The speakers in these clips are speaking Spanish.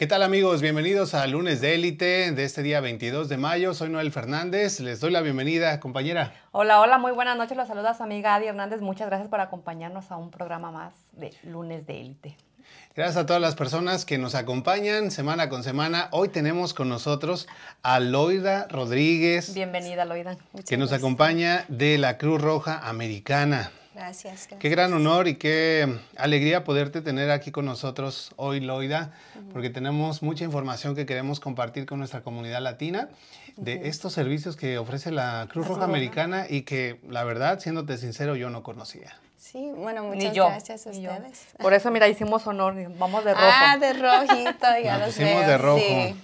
¿Qué tal amigos? Bienvenidos a Lunes de Élite de este día 22 de mayo. Soy Noel Fernández. Les doy la bienvenida, compañera. Hola, hola, muy buenas noches. Los saluda su amiga Adi Hernández. Muchas gracias por acompañarnos a un programa más de Lunes de Élite. Gracias a todas las personas que nos acompañan semana con semana. Hoy tenemos con nosotros a Loida Rodríguez. Bienvenida, Loida. que nos acompaña de la Cruz Roja Americana. Gracias, Qué gran honor y qué alegría poderte tener aquí con nosotros hoy, Loida, porque tenemos mucha información que queremos compartir con nuestra comunidad latina de estos servicios que ofrece la Cruz Roja Americana y que, la verdad, siéndote sincero, yo no conocía. Sí, bueno, muchas gracias a ustedes. Por eso, mira, hicimos honor, vamos de rojo. Ah, de rojito, ya lo pusimos de rojo.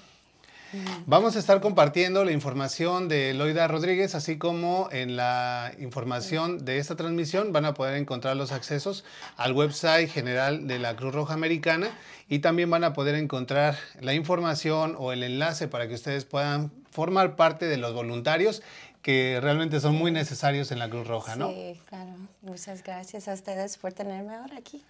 Vamos a estar compartiendo la información de Loida Rodríguez, así como en la información de esta transmisión van a poder encontrar los accesos al website general de la Cruz Roja Americana y también van a poder encontrar la información o el enlace para que ustedes puedan formar parte de los voluntarios que realmente son muy necesarios en la Cruz Roja, ¿no? Sí, claro. Muchas gracias a ustedes por tenerme ahora aquí.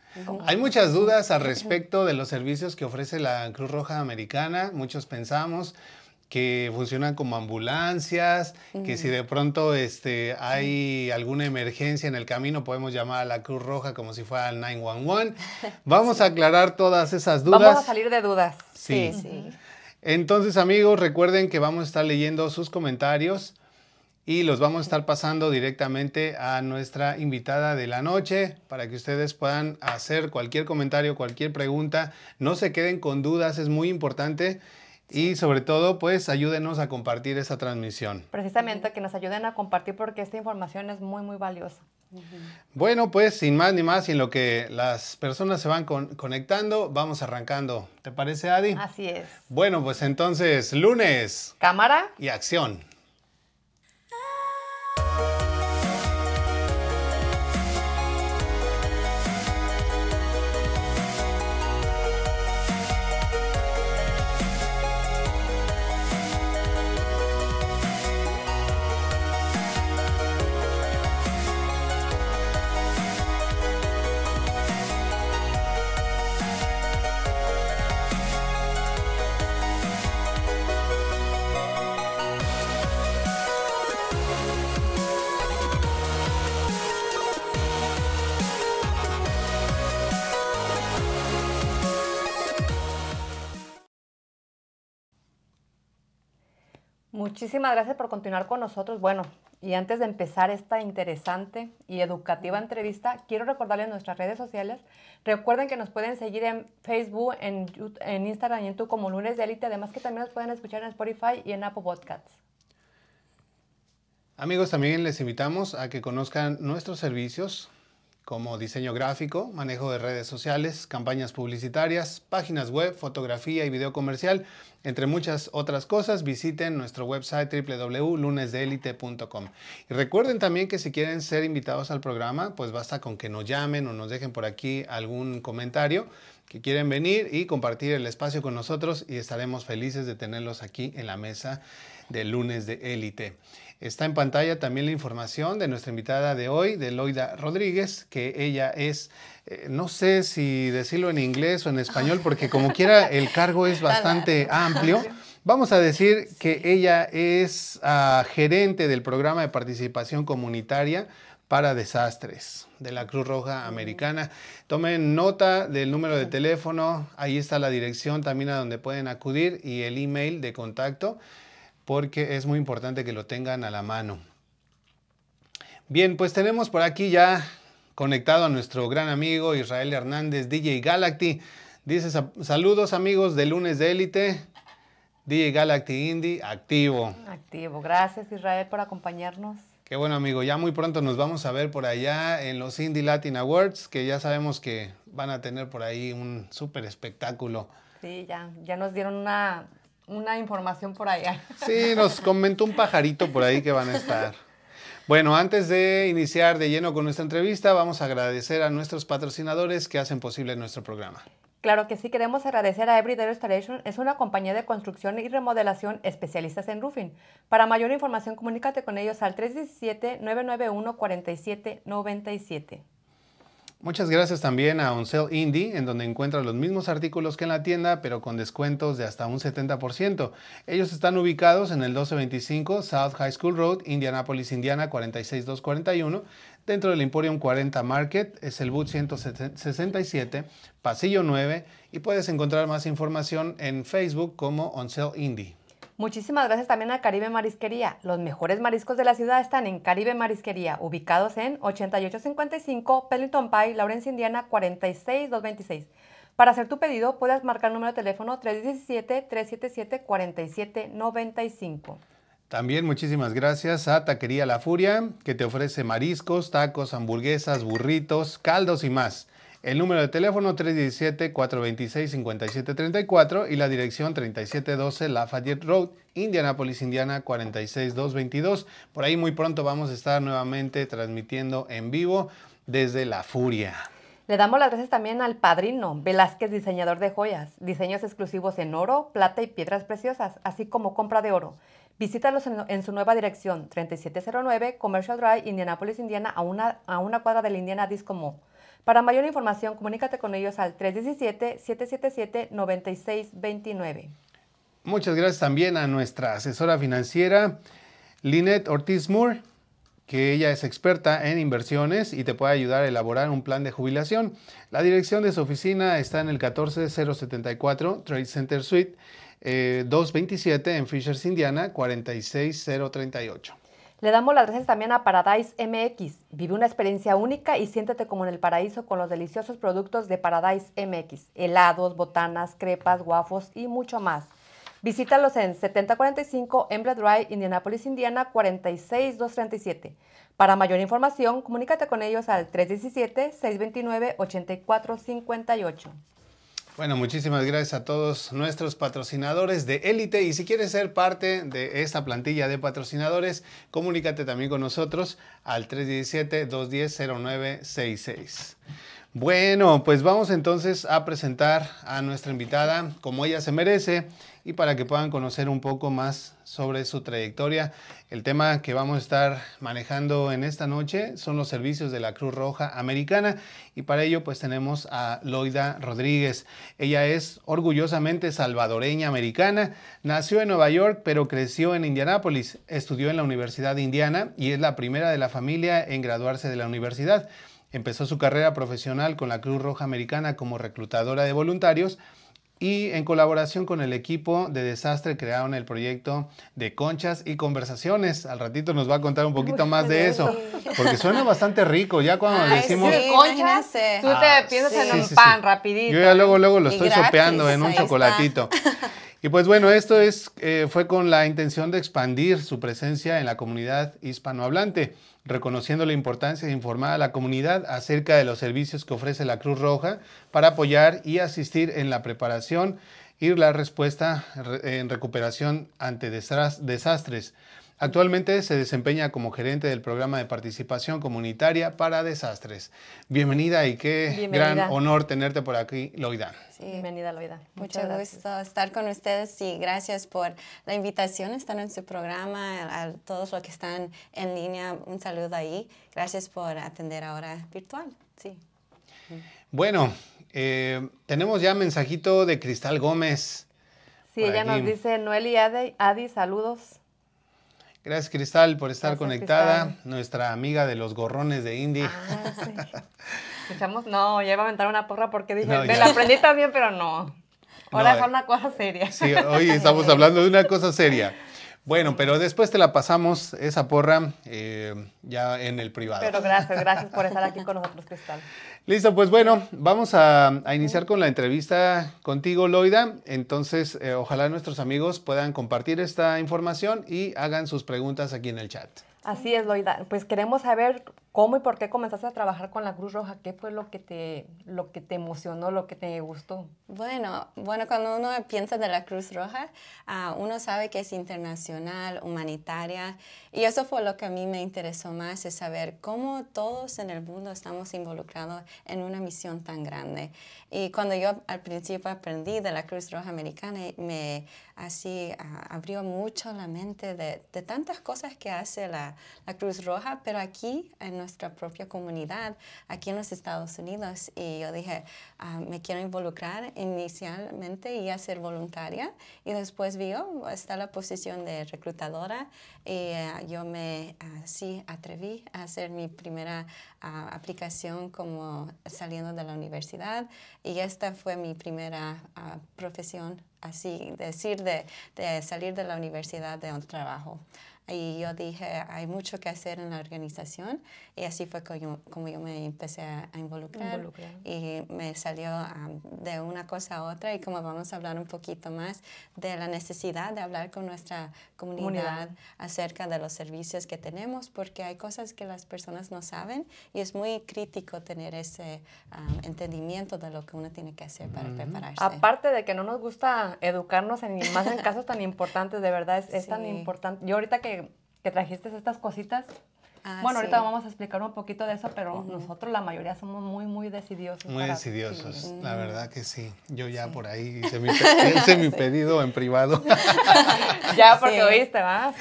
Hay muchas dudas al respecto de los servicios que ofrece la Cruz Roja Americana. Muchos pensamos que funcionan como ambulancias, que si de pronto este, hay alguna emergencia en el camino podemos llamar a la Cruz Roja como si fuera el 911. Vamos a aclarar todas esas dudas. Vamos a salir de dudas. Sí. sí. Entonces amigos, recuerden que vamos a estar leyendo sus comentarios y los vamos a estar pasando directamente a nuestra invitada de la noche para que ustedes puedan hacer cualquier comentario, cualquier pregunta. No se queden con dudas, es muy importante. Y sobre todo, pues ayúdenos a compartir esa transmisión. Precisamente que nos ayuden a compartir porque esta información es muy, muy valiosa. Bueno, pues sin más ni más, y en lo que las personas se van conectando, vamos arrancando. ¿Te parece, Adi? Así es. Bueno, pues entonces, lunes. Cámara. Y acción. Muchísimas gracias por continuar con nosotros. Bueno, y antes de empezar esta interesante y educativa entrevista, quiero recordarles nuestras redes sociales. Recuerden que nos pueden seguir en Facebook, en, Instagram y en YouTube como Lunes de Elite. Además que también nos pueden escuchar en Spotify y en Apple Podcasts. Amigos, también les invitamos a que conozcan nuestros servicios como diseño gráfico, manejo de redes sociales, campañas publicitarias, páginas web, fotografía y video comercial, entre muchas otras cosas, visiten nuestro website www.lunesdelite.com. Y recuerden también que si quieren ser invitados al programa, pues basta con que nos llamen o nos dejen por aquí algún comentario que quieren venir y compartir el espacio con nosotros y estaremos felices de tenerlos aquí en la mesa de lunes de élite. Está en pantalla también la información de nuestra invitada de hoy, de Loida Rodríguez, que ella es, eh, no sé si decirlo en inglés o en español, porque como quiera el cargo es bastante amplio. Vamos a decir que ella es ah, gerente del programa de participación comunitaria para desastres de la Cruz Roja Americana. Tomen nota del número de teléfono, ahí está la dirección también a donde pueden acudir y el email de contacto porque es muy importante que lo tengan a la mano. Bien, pues tenemos por aquí ya conectado a nuestro gran amigo Israel Hernández, DJ Galacty. Dice saludos amigos de lunes de élite. DJ Galacty Indie, activo. Activo. Gracias Israel por acompañarnos. Qué bueno amigo, ya muy pronto nos vamos a ver por allá en los Indie Latin Awards, que ya sabemos que van a tener por ahí un súper espectáculo. Sí, ya, ya nos dieron una una información por allá. Sí, nos comentó un pajarito por ahí que van a estar. Bueno, antes de iniciar de lleno con nuestra entrevista, vamos a agradecer a nuestros patrocinadores que hacen posible nuestro programa. Claro que sí, queremos agradecer a Everyday Restoration. Es una compañía de construcción y remodelación especialistas en roofing. Para mayor información, comunícate con ellos al 317-991-4797. Muchas gracias también a Oncel Indie, en donde encuentras los mismos artículos que en la tienda, pero con descuentos de hasta un 70%. Ellos están ubicados en el 1225 South High School Road, Indianapolis, Indiana 46241, dentro del Emporium 40 Market, es el boot 167, pasillo 9, y puedes encontrar más información en Facebook como Oncel Indie. Muchísimas gracias también a Caribe Marisquería. Los mejores mariscos de la ciudad están en Caribe Marisquería, ubicados en 8855 Pellington Pie, Lawrence, Indiana 46226. Para hacer tu pedido, puedes marcar el número de teléfono 317-377-4795. También muchísimas gracias a Taquería La Furia, que te ofrece mariscos, tacos, hamburguesas, burritos, caldos y más. El número de teléfono 317-426-5734 y la dirección 3712 Lafayette Road, Indianapolis, Indiana 46222. Por ahí muy pronto vamos a estar nuevamente transmitiendo en vivo desde La Furia. Le damos las gracias también al padrino Velázquez, diseñador de joyas, diseños exclusivos en oro, plata y piedras preciosas, así como compra de oro. Visítalos en, su nueva dirección, 3709 Commercial Drive, Indianapolis, Indiana, a una, a una cuadra del Indiana Disco Mall. Para mayor información, comunícate con ellos al 317-777-9629. Muchas gracias también a nuestra asesora financiera, Lynette Ortiz Moore, que ella es experta en inversiones y te puede ayudar a elaborar un plan de jubilación. La dirección de su oficina está en el 14074 Trade Center Suite 227 eh, en Fishers, Indiana 46038. Le damos las gracias también a Paradise MX. Vive una experiencia única y siéntete como en el paraíso con los deliciosos productos de Paradise MX. Helados, botanas, crepas, guafos y mucho más. Visítalos en 7045 Emblet Drive, Indianapolis, Indiana 46237. Para mayor información, comunícate con ellos al 317-629-8458. Bueno, muchísimas gracias a todos nuestros patrocinadores de élite y si quieres ser parte de esta plantilla de patrocinadores, comunícate también con nosotros al 317-210-0966. Bueno, pues vamos entonces a presentar a nuestra invitada como ella se merece y para que puedan conocer un poco más sobre su trayectoria. El tema que vamos a estar manejando en esta noche son los servicios de la Cruz Roja Americana y para ello pues tenemos a Loida Rodríguez. Ella es orgullosamente salvadoreña americana, nació en Nueva York pero creció en Indianápolis, estudió en la Universidad de Indiana y es la primera de la familia en graduarse de la universidad. Empezó su carrera profesional con la Cruz Roja Americana como reclutadora de voluntarios y en colaboración con el equipo de desastre crearon el proyecto de conchas y conversaciones. Al ratito nos va a contar un poquito más de eso, porque suena bastante rico. Ya cuando decimos conchas, tú te ah, piensas en un pan rapidito. Yo ya luego luego lo estoy sopeando en un chocolatito. Y pues bueno, esto es, eh, fue con la intención de expandir su presencia en la comunidad hispanohablante, reconociendo la importancia de informar a la comunidad acerca de los servicios que ofrece la Cruz Roja para apoyar y asistir en la preparación y la respuesta en recuperación ante desastres. Actualmente se desempeña como gerente del programa de participación comunitaria para desastres. Bienvenida y qué gran honor tenerte por aquí, Loida. Bienvenida, Loida. Mucho gusto estar con ustedes y gracias por la invitación, estar en su programa, a, todos los que están en línea, un saludo ahí. Gracias por atender ahora virtual. Sí. Bueno, eh, tenemos ya mensajito de Cristal Gómez. Sí, ella nos dice, Noel y Adi saludos. Gracias, Cristal, por estar conectada. Nuestra amiga de los gorrones de Indy. Ah, sí. Escuchamos, no, ya iba a aventar una porra porque dije, me la aprendí también, pero no. Ahora es una cosa seria. Sí, hoy estamos hablando de una cosa seria. Bueno, pero después te la pasamos esa porra eh, ya en el privado. Pero gracias, gracias por estar aquí con nosotros, Cristal. Listo, pues bueno, vamos a, iniciar con la entrevista contigo, Loida. Entonces, eh, ojalá nuestros amigos puedan compartir esta información y hagan sus preguntas aquí en el chat. Así es, Loida. Pues queremos saber cómo y por qué comenzaste a trabajar con la Cruz Roja. ¿Qué fue lo que te, lo que te emocionó, lo que te gustó? Bueno, bueno, cuando uno piensa de la Cruz Roja, uh, uno sabe que es internacional, humanitaria, y eso fue lo que a mí me interesó más, es saber cómo todos en el mundo estamos involucrados en una misión tan grande. Y cuando yo al principio aprendí de la Cruz Roja Americana, me así abrió mucho la mente de, de tantas cosas que hace la la Cruz Roja, pero aquí en nuestra propia comunidad, aquí en los Estados Unidos. Y yo dije, ah, me quiero involucrar inicialmente y hacer voluntaria. Y después vio, está la posición de reclutadora y ah, yo me sí atreví a hacer mi primera aplicación como saliendo de la universidad y esta fue mi primera profesión, así decir, de, de salir de la universidad de un trabajo. Y yo dije, hay mucho que hacer en la organización y así fue como yo, como yo me empecé a, involucrar, y me salió de una cosa a otra y como vamos a hablar un poquito más de la necesidad de hablar con nuestra comunidad, acerca de los servicios que tenemos porque hay cosas que las personas no saben y es muy crítico tener ese entendimiento de lo que uno tiene que hacer para prepararse. Aparte de que no nos gusta educarnos en, más en casos tan importantes, de verdad es, es tan importante. Yo ahorita que que, trajiste estas cositas. Ah, bueno, ahorita vamos a explicar un poquito de eso, pero nosotros la mayoría somos muy, muy decidiosos. Muy decidiosos, la verdad que sí. Yo ya por ahí hice mi, hice mi, pedido en privado. ya, porque oíste, ¿va?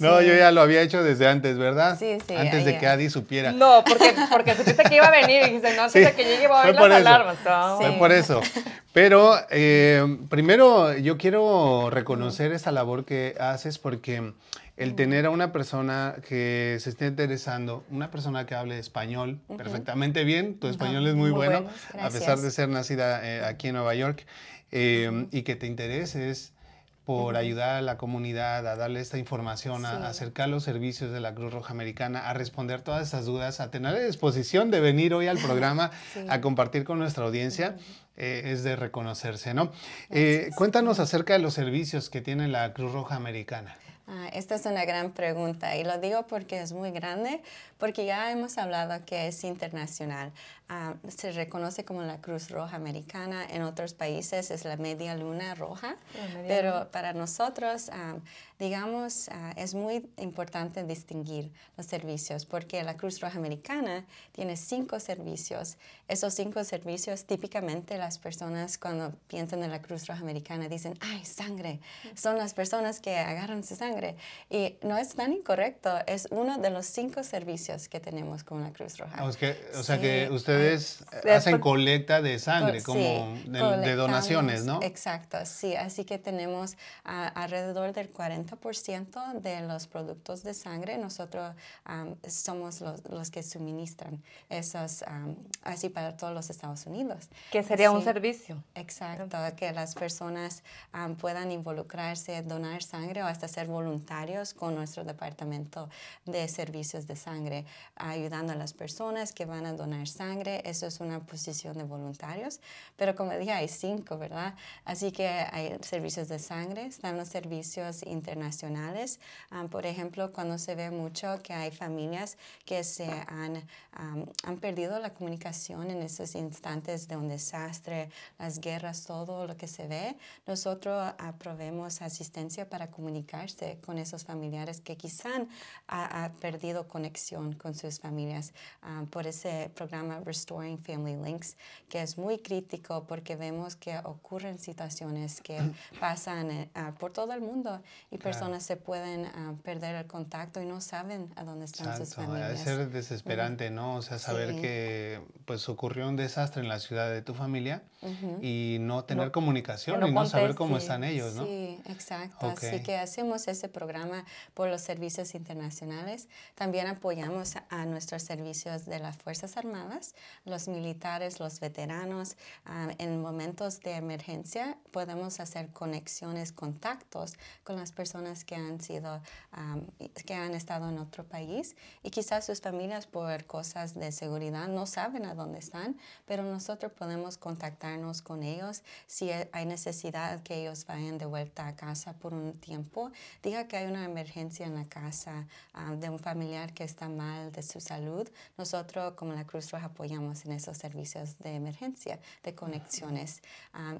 No, yo ya lo había hecho desde antes, ¿verdad? Sí, sí. Antes de que Adi supiera. No, porque, porque supiste que iba a venir y dijiste, no, antes de que llegue voy a oír las alarmas. Fue por eso. Pero eh, primero yo quiero reconocer esa labor que haces porque el tener a una persona que se esté interesando, una persona que hable español perfectamente bien, tu español es muy, bueno, a pesar de ser nacida eh, aquí en Nueva York, eh, y que te intereses por ayudar a la comunidad, a darle esta información, a, acercar los servicios de la Cruz Roja Americana, a responder todas esas dudas, a tener la disposición de venir hoy al programa a compartir con nuestra audiencia. Eh, es de reconocerse, ¿no? cuéntanos acerca de los servicios que tiene la Cruz Roja Americana. Ah, esta es una gran pregunta y lo digo porque es muy grande, porque ya hemos hablado que es internacional. Ah, se reconoce como la Cruz Roja Americana, en otros países es la Media Luna Roja, pero para nosotros, ah, digamos, ah, es muy importante distinguir los servicios porque la Cruz Roja Americana tiene cinco servicios. Esos cinco servicios, típicamente las personas cuando piensan en la Cruz Roja Americana dicen, ay, sangre, son las personas que agarran su sangre. Y no es tan incorrecto, es uno de los cinco servicios que tenemos con la Cruz Roja. o sea que usted ustedes hacen colecta de sangre, como de, donaciones, ¿no? Exacto, sí. Así que tenemos alrededor del 40% de los productos de sangre. Nosotros somos los, que suministran esos, así para todos los Estados Unidos. Que sería un servicio. Exacto, que las personas puedan involucrarse, donar sangre o hasta ser voluntarios con nuestro departamento de servicios de sangre, ayudando a las personas que van a donar sangre eso es una posición de voluntarios, pero como dije, hay cinco, ¿verdad? Así que hay servicios de sangre, están los servicios internacionales. por ejemplo, cuando se ve mucho que hay familias que se han, han perdido la comunicación en esos instantes de un desastre, las guerras, todo lo que se ve, nosotros aprobemos asistencia para comunicarse con esos familiares que quizá han perdido conexión con sus familias por ese programa Restoring Family Links, que es muy crítico porque vemos que ocurren situaciones que pasan ah, por todo el mundo y personas se pueden ah, perder el contacto y no saben a dónde están sus familias. Debe ser desesperante, ¿no? O sea, saber que pues ocurrió un desastre en la ciudad de tu familia y no tener comunicación y no saber cómo están ellos, ¿no? Sí, exacto. Así que hacemos ese programa por los servicios internacionales. También apoyamos a nuestros servicios de las Fuerzas Armadas los militares, los veteranos, ah, en momentos de emergencia podemos hacer conexiones, contactos con las personas que han sido, que han estado en otro país y quizás sus familias por cosas de seguridad no saben a dónde están, pero nosotros podemos contactarnos con ellos si hay necesidad que ellos vayan de vuelta a casa por un tiempo. Diga que hay una emergencia en la casa ah, de un familiar que está mal de su salud. Nosotros como la Cruz Roja apoyamos en esos servicios de emergencia, de conexiones.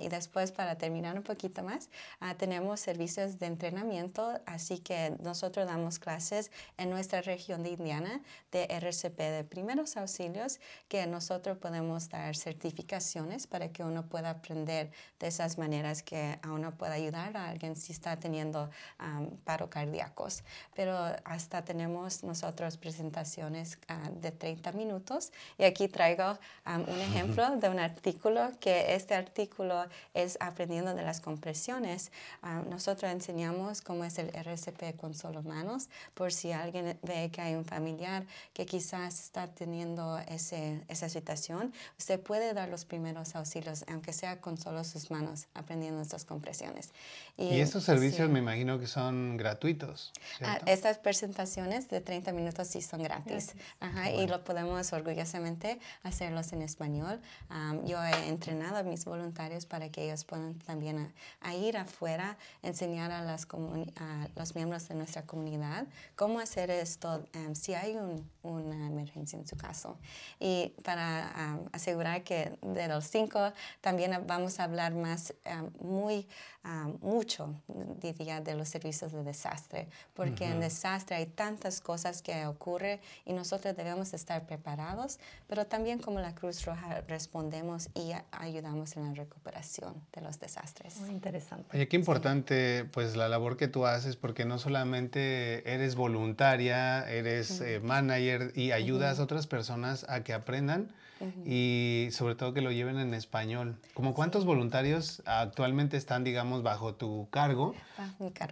y después, para terminar un poquito más, ah, tenemos servicios de entrenamiento, así que nosotros damos clases en nuestra región de Indiana de RCP de primeros auxilios, que nosotros podemos dar certificaciones para que uno pueda aprender de esas maneras que a uno pueda ayudar a alguien si está teniendo paro cardíacos. Pero hasta tenemos nosotros presentaciones ah, de 30 minutos y aquí traigo un ejemplo de un artículo que este artículo es aprendiendo de las compresiones. nosotros enseñamos cómo es el RCP con solo manos por si alguien ve que hay un familiar que quizás está teniendo ese, esa situación, usted puede dar los primeros auxilios, aunque sea con solo sus manos, aprendiendo estas compresiones. Y, estos servicios me imagino que son gratuitos. Estas presentaciones de 30 minutos sí son gratis. Ajá, Y lo podemos orgullosamente hacerlos en español. yo he entrenado a mis voluntarios para que ellos puedan también a, ir afuera, enseñar a, las a los miembros de nuestra comunidad cómo hacer esto em, si hay un, una emergencia en su caso. Y para asegurar que de los cinco también vamos a hablar más, muy mucho, diría, de los servicios de desastre, porque en desastre hay tantas cosas que ocurren y nosotros debemos estar preparados, pero también como la Cruz Roja respondemos y ayudamos en la recuperación de los desastres. Muy interesante. Oye, qué importante pues la labor que tú haces, porque no solamente eres voluntaria, eres eh, manager y ayudas a otras personas a que aprendan, y sobre todo que lo lleven en español. ¿Cómo cuántos voluntarios actualmente están, digamos, bajo tu cargo,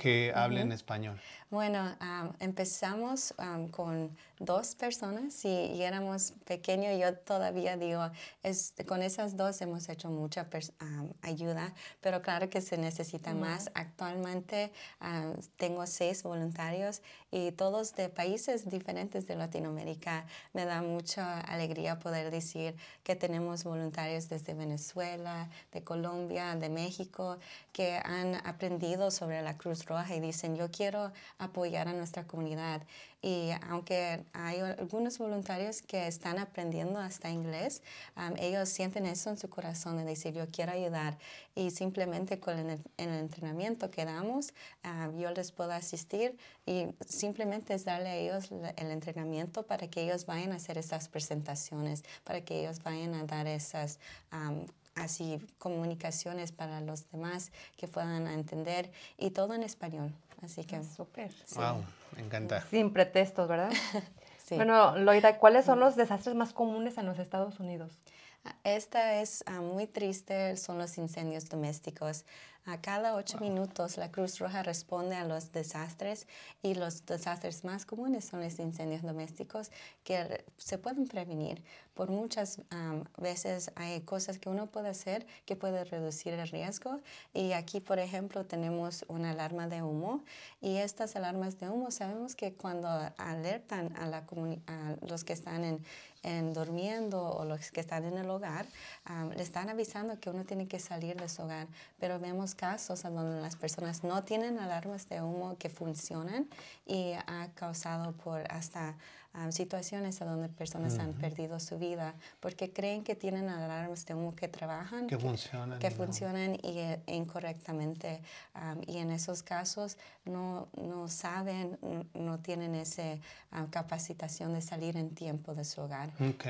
que hablen español? Bueno, empezamos con dos personas y, éramos pequeños. Yo todavía digo, es, con esas dos hemos hecho mucha ayuda, pero claro que se necesita más. Actualmente tengo seis voluntarios y todos de países diferentes de Latinoamérica. Me da mucha alegría poder decir que tenemos voluntarios desde Venezuela, de Colombia, de México, que han aprendido sobre la Cruz Roja y dicen, yo quiero apoyar a nuestra comunidad. Y aunque hay algunos voluntarios que están aprendiendo hasta inglés, ellos sienten eso en su corazón de decir, yo quiero ayudar. Y simplemente con el, entrenamiento que damos, yo les puedo asistir y simplemente es darle a ellos el entrenamiento para que ellos vayan a hacer esas presentaciones, para que ellos vayan a dar esas así comunicaciones para los demás que puedan entender y todo en español. Así que... Súper. Wow, me encanta. Sin pretextos, ¿verdad? sí. Bueno, Loida, ¿cuáles son los desastres más comunes en los Estados Unidos? Esta es ah, muy triste, son los incendios domésticos. A cada ocho minutos la Cruz Roja responde a los desastres y los desastres más comunes son los incendios domésticos que se pueden prevenir. Por muchas veces hay cosas que uno puede hacer que puede reducir el riesgo y aquí por ejemplo tenemos una alarma de humo y estas alarmas de humo sabemos que cuando alertan a, la a los que están en, en durmiendo o los que están en el hogar, le están avisando que uno tiene que salir de su hogar. Pero vemos casos en donde las personas no tienen alarmas de humo que funcionan y ha causado por hasta situaciones en donde personas han perdido su vida porque creen que tienen alarmas de humo que trabajan, que funcionan, que funcionan y, eh, incorrectamente. y en esos casos no, no saben, no tienen esa capacitación de salir en tiempo de su hogar. Ok.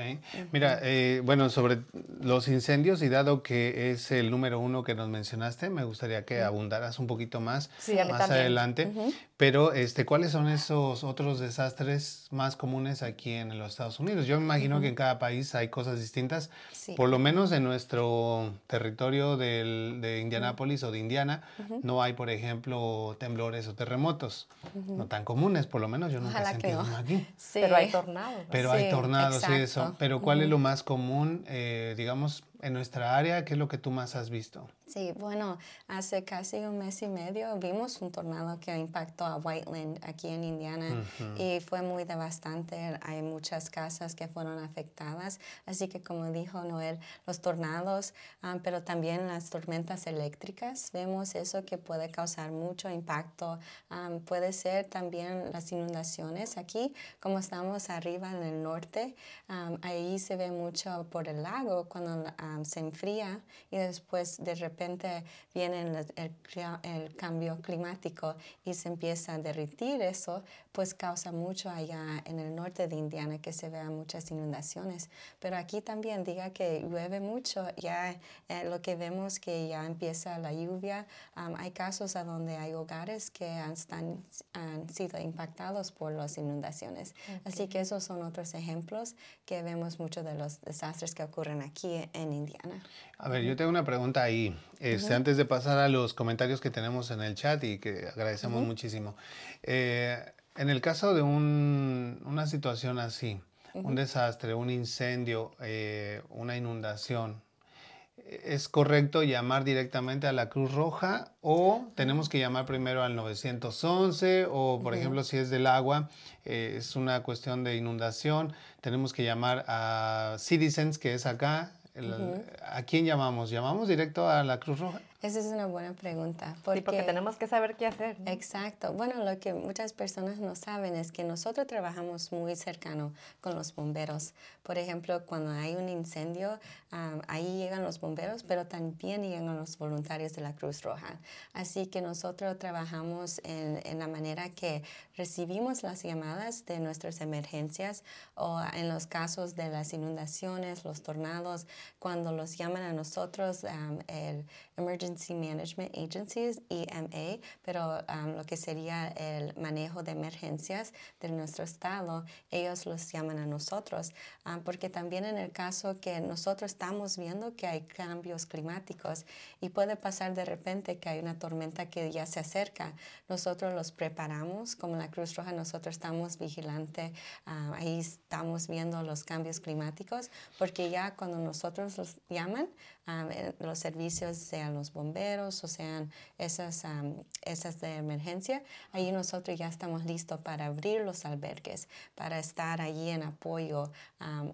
Mira, eh, bueno, sobre los incendios y dado que es el número uno que nos mencionaste, me gustaría que abundaras un poquito más más adelante. Pero, este, ¿cuáles son esos otros desastres más comunes aquí en los Estados Unidos? Yo me imagino que en cada país hay cosas distintas. Por lo menos en nuestro territorio del, de Indianápolis o de Indiana, no hay, por ejemplo, temblores o terremotos. No tan comunes, por lo menos yo nunca he sentido uno aquí. Pero hay tornados. Pero hay tornados y eso. Pero ¿cuál es lo más común, eh, digamos, en nuestra área, ¿qué es lo que tú más has visto? Sí, bueno, hace casi un mes y medio vimos un tornado que impactó a Whiteland aquí en Indiana y fue muy devastante. Hay muchas casas que fueron afectadas, así que como dijo Noel, los tornados, ah, pero también las tormentas eléctricas, vemos eso que puede causar mucho impacto. Ah, puede ser también las inundaciones aquí, como estamos arriba en el norte, ah, ahí se ve mucho por el lago cuando se enfría y después de repente viene el, cambio climático y se empieza a derritir eso, pues causa mucho allá en el norte de Indiana que se vean muchas inundaciones. Pero aquí también diga que llueve mucho, ya eh, lo que vemos que ya empieza la lluvia, hay casos a donde hay hogares que han, han sido impactados por las inundaciones. Así que esos son otros ejemplos que vemos muchos de los desastres que ocurren aquí en Indiana. A ver, yo tengo una pregunta ahí. Este, Antes de pasar a los comentarios que tenemos en el chat y que agradecemos muchísimo. Eh, en el caso de una situación así, un desastre, un incendio, eh, una inundación, ¿es correcto llamar directamente a la Cruz Roja o tenemos que llamar primero al 911 o, por ejemplo, si es del agua, eh, es una cuestión de inundación, tenemos que llamar a Citizens, que es acá, ¿A quién llamamos? ¿Llamamos directo a la Cruz Roja? Esa es una buena pregunta. Porque, sí, porque tenemos que saber qué hacer. Exacto. Bueno, lo que muchas personas no saben es que nosotros trabajamos muy cercano con los bomberos. Por ejemplo, cuando hay un incendio, ahí llegan los bomberos, pero también llegan los voluntarios de la Cruz Roja. Así que nosotros trabajamos en, en la manera que recibimos las llamadas de nuestras emergencias o en los casos de las inundaciones, los tornados, cuando los llaman a nosotros, el Emergency Management Agencies, EMA, pero um, lo que sería el manejo de emergencias de nuestro estado, ellos los llaman a nosotros, um, porque también en el caso que nosotros estamos viendo que hay cambios climáticos y puede pasar de repente que hay una tormenta que ya se acerca, nosotros los preparamos, como la Cruz Roja, nosotros estamos vigilantes, um, ahí estamos viendo los cambios climáticos, porque ya cuando nosotros los llaman, eh, los servicios, sean los bomberos o sean esas, esas de emergencia, ahí nosotros ya estamos listos para abrir los albergues, para estar allí en apoyo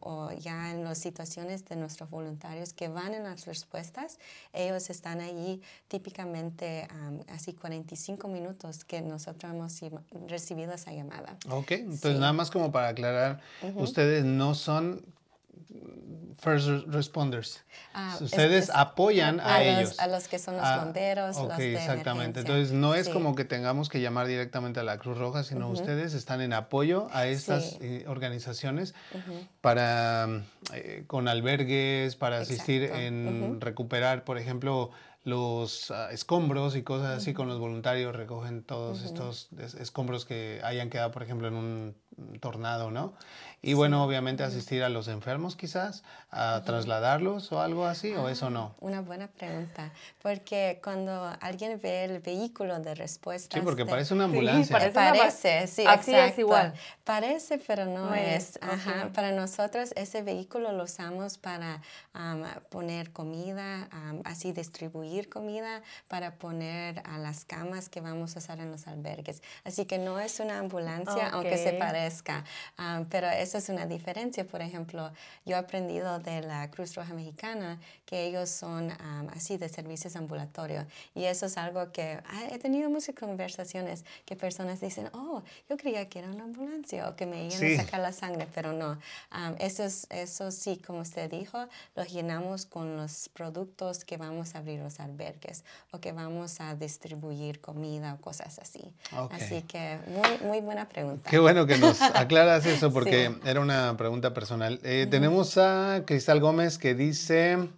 o ya en las situaciones de nuestros voluntarios que van en las respuestas, ellos están allí típicamente así 45 minutos que nosotros hemos recibido esa llamada. Ok, entonces nada más como para aclarar, ustedes no son first responders. Ah, Ustedes apoyan a, ellos. a los que son los ah, bomberos. Ok, exactamente. Entonces no es como que tengamos que llamar directamente a la Cruz Roja, sino ustedes están en apoyo a estas eh, organizaciones para eh, con albergues, para asistir en recuperar, por ejemplo, los ah, escombros y cosas así con los voluntarios recogen todos estos escombros que hayan quedado, por ejemplo, en un tornado, ¿no? Y bueno, obviamente asistir a los enfermos quizás, a trasladarlos o algo así, o eso no. Una buena pregunta, porque cuando alguien ve el vehículo de respuesta... Sí, porque parece una ambulancia. Sí, parece, sí, así es igual. Parece, pero no, es. Ajá. Para nosotros ese vehículo lo usamos para poner comida, así distribuir comida, para poner a las camas que vamos a usar en los albergues. Así que no es una ambulancia, aunque se parezca, pero es esa es una diferencia. Por ejemplo, yo he aprendido de la Cruz Roja Mexicana que ellos son así de servicios ambulatorios. Y eso es algo que ah, he tenido muchas conversaciones que personas dicen, oh, yo creía que era una ambulancia o que me iban a sacar la sangre, pero no. eso, es, eso sí, como usted dijo, los llenamos con los productos que vamos a abrir los albergues o que vamos a distribuir comida o cosas así. Así que muy, muy buena pregunta. Qué bueno que nos aclaras eso porque era una pregunta personal. Eh, tenemos a Cristal Gómez que dice...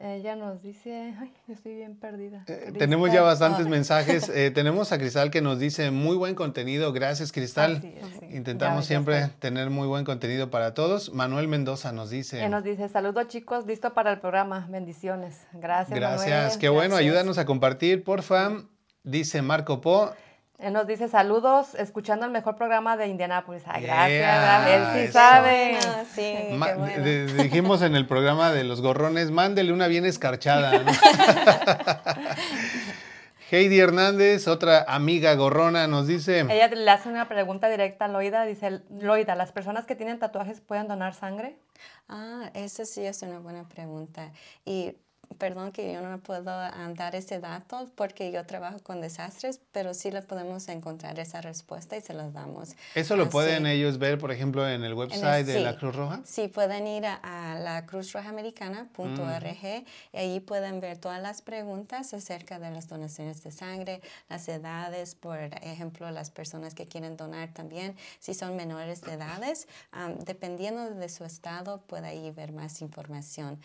Ella nos dice, ay, estoy bien perdida. Eh, tenemos ya bastantes mensajes. Eh, tenemos a Cristal que nos dice muy buen contenido. Gracias, Cristal. Intentamos siempre tener muy buen contenido para todos. Manuel Mendoza nos dice. nos dice, saludos chicos, listo para el programa. Bendiciones. Gracias. Gracias. Qué bueno, ayúdanos a compartir, porfa. Dice Marco Po. Él nos dice saludos, escuchando el mejor programa de Indianápolis. Ay, gracias, Yeah, él sí eso. sabe. Sí, Ma- bueno. dijimos en el programa de los gorrones, mándele una bien escarchada. ¿no? Heidi Hernández, otra amiga gorrona, nos dice, Ella le hace una pregunta directa a Loida. Dice, Loida, ¿las personas que tienen tatuajes pueden donar sangre? Ah, esa sí es una buena pregunta. Y perdón que yo no puedo dar ese dato porque yo trabajo con desastres, pero sí le podemos encontrar esa respuesta y se los damos. ¿eso lo pueden ellos ver, por ejemplo, en el En el- website de la. Cruz Roja? Sí, pueden ir a, a la cruzrojamericana.org y ahí pueden ver todas las preguntas acerca de las donaciones de sangre, las edades, por ejemplo, las personas que quieren donar también, si son menores de edades, dependiendo de su estado, puede ahí ver más información.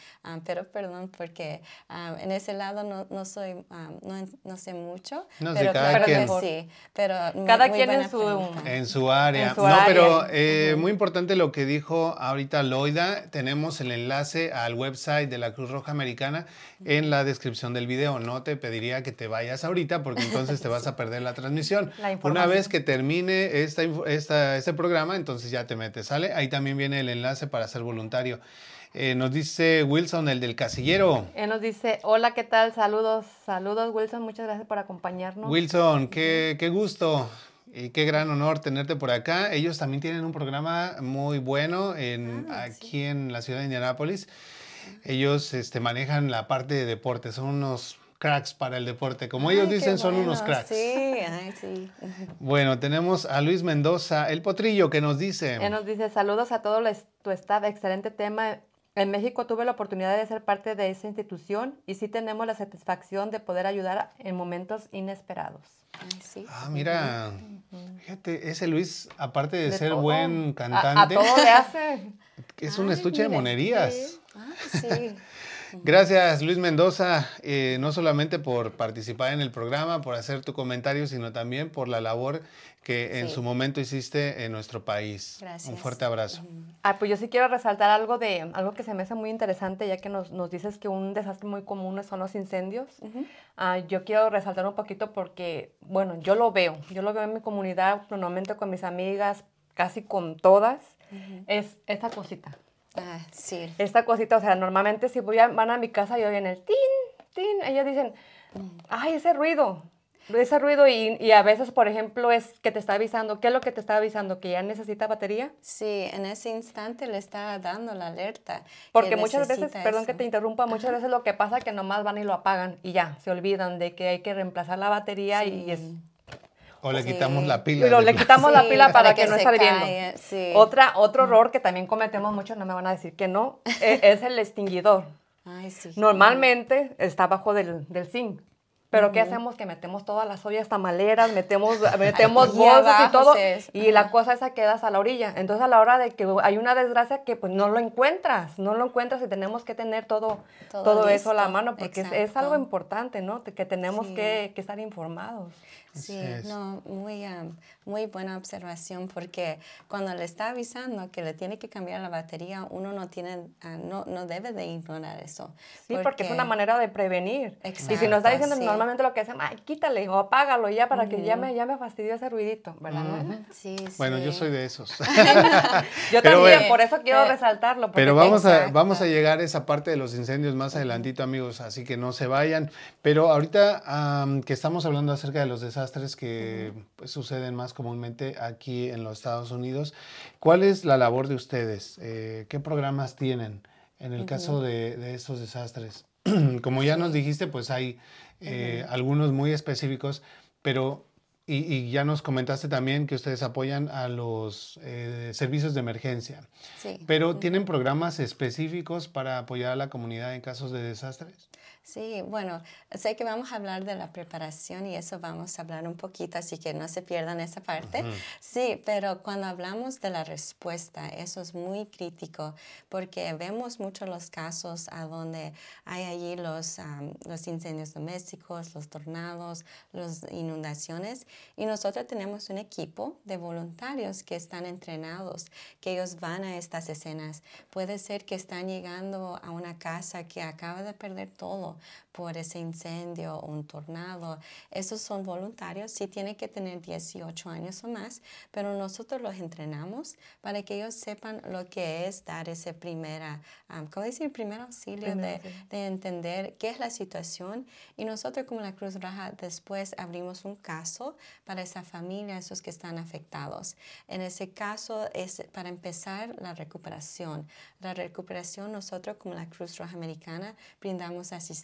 Pero perdón, porque am, en ese lado no, no soy, am, no, en- no sé mucho, No, sí, pero cada claro que quien. sí. Pero muy- Cada muy quien en su- pregunta. En su área. En su no, área. pero eh, muy importante lo que dijo ahorita Loida. Tenemos el enlace al website de la Cruz Roja Americana en la descripción del video. No te pediría que te vayas ahorita porque entonces te vas a perder la transmisión. La Una vez que termine esta, esta- este programa, entonces ya te metes, ¿sale? Ahí también viene el enlace para ser voluntario. Eh, nos dice Wilson, el del casillero. Él nos dice, hola, ¿qué tal? Saludos, saludos, Wilson. Muchas gracias por acompañarnos. Wilson, qué, qué gusto y qué gran honor tenerte por acá. Ellos también tienen un programa muy bueno en, Ah, aquí en la ciudad de Indianápolis. Ellos este, manejan la parte de deporte, son unos cracks para el deporte. Como ellos Ay, dicen, son unos cracks. Sí, ay, sí. Bueno, tenemos a Luis Mendoza, el potrillo, que nos dice... Él nos dice, saludos a todo tu staff, excelente tema. En México tuve la oportunidad de ser parte de esa institución y sí tenemos la satisfacción de poder ayudar en momentos inesperados. Sí. Ah, mira, fíjate, ese Luis, aparte de, De ser todo. buen A- A, cantante, todo le hace. es un estuche de monerías. sí. Ah, sí. Gracias Luis Mendoza, eh, no solamente por participar en el programa, por hacer tu comentario, sino también por la labor que en Sí. su momento hiciste en nuestro país. Un Gracias. fuerte abrazo. Ah, pues yo sí quiero resaltar algo de algo que se me hace muy interesante, ya que nos, nos dices que un desastre muy común son los incendios. Ah, yo quiero resaltar un poquito porque, bueno, yo lo veo, yo lo veo en mi comunidad, normalmente con mis amigas, casi con todas, es esta cosita. Ah, sí. Esta cosita, o sea, normalmente si voy a, van a mi casa y oyen el tin, tin, ellas dicen, ay, ese ruido, ese ruido y, y a veces, por ejemplo, es que te está avisando, ¿qué es lo que te está avisando? ¿Que ya necesita batería? Sí, en ese instante le está dando la alerta. que Porque muchas veces, perdón que te interrumpa, muchas veces lo que pasa es que nomás van y lo apagan y ya, se olvidan de que hay que reemplazar la batería y es... O le Sí. quitamos la pila. Y de le quitamos la Sí, pila para, para que, que no esté calle, sí. Otra, otro error que también cometemos mucho, no me van a decir que no, e- es el extinguidor. Ay, sí. Normalmente está abajo del, del zinc. Pero ¿qué hacemos? Que metemos todas las ollas tamaleras, metemos, metemos Allí bolsas y abajo todo, se- y la cosa esa queda hasta la orilla. Entonces a la hora de que hay una desgracia que pues no lo encuentras, no lo encuentras y tenemos que tener todo, todo, Todo eso a la mano, porque es, es algo importante, ¿no? Que tenemos Sí. que, que estar informados. Sí, no, muy, um, muy buena observación porque cuando le está avisando que le tiene que cambiar la batería, uno no tiene, ah, no, no debe de ignorar eso. Sí, porque, es una manera de prevenir. y si nos está Exacto, diciendo sí. normalmente lo que hacen, ay, quítale o apágalo ya para que ya me, ya me fastidió ese ruidito, ¿verdad? Noela? Sí, Bueno, yo soy de esos. Yo Pero también, bueno. por eso quiero Eh, resaltarlo. porque Pero vamos a, Exacto. vamos a llegar a esa parte de los incendios más adelantito, amigos, así que no se vayan. Pero ahorita am, que estamos hablando acerca de los desastres que pues, suceden más comúnmente aquí en los Estados Unidos, ¿cuál es la labor de ustedes? Eh, ¿Qué programas tienen en el caso de, de estos desastres? Como ya nos dijiste, pues hay eh, algunos muy específicos, pero... Y, y ya nos comentaste también que ustedes apoyan a los eh, servicios de emergencia. Sí. Pero ¿tienen programas específicos para apoyar a la comunidad en casos de desastres? Sí, bueno, sé que vamos a hablar de la preparación y eso vamos a hablar un poquito, así que no se pierdan esa parte. Sí, pero cuando hablamos de la respuesta, eso es muy crítico porque vemos mucho los casos a donde hay allí los, am, los incendios domésticos, los tornados, las inundaciones y nosotros tenemos un equipo de voluntarios que están entrenados, que ellos van a estas escenas. Puede ser que están llegando a una casa que acaba de perder todo por ese incendio o un tornado. Esos son voluntarios, sí tienen que tener 18 años o más, pero nosotros los entrenamos para que ellos sepan lo que es dar ese primera, um, ¿cómo decir? Primer auxilio de, de, entender qué es la situación. Y nosotros como la Cruz Roja después abrimos un caso para esa familia, esos que están afectados. En ese caso es para empezar la recuperación. La recuperación nosotros como la Cruz Roja Americana brindamos asistencia.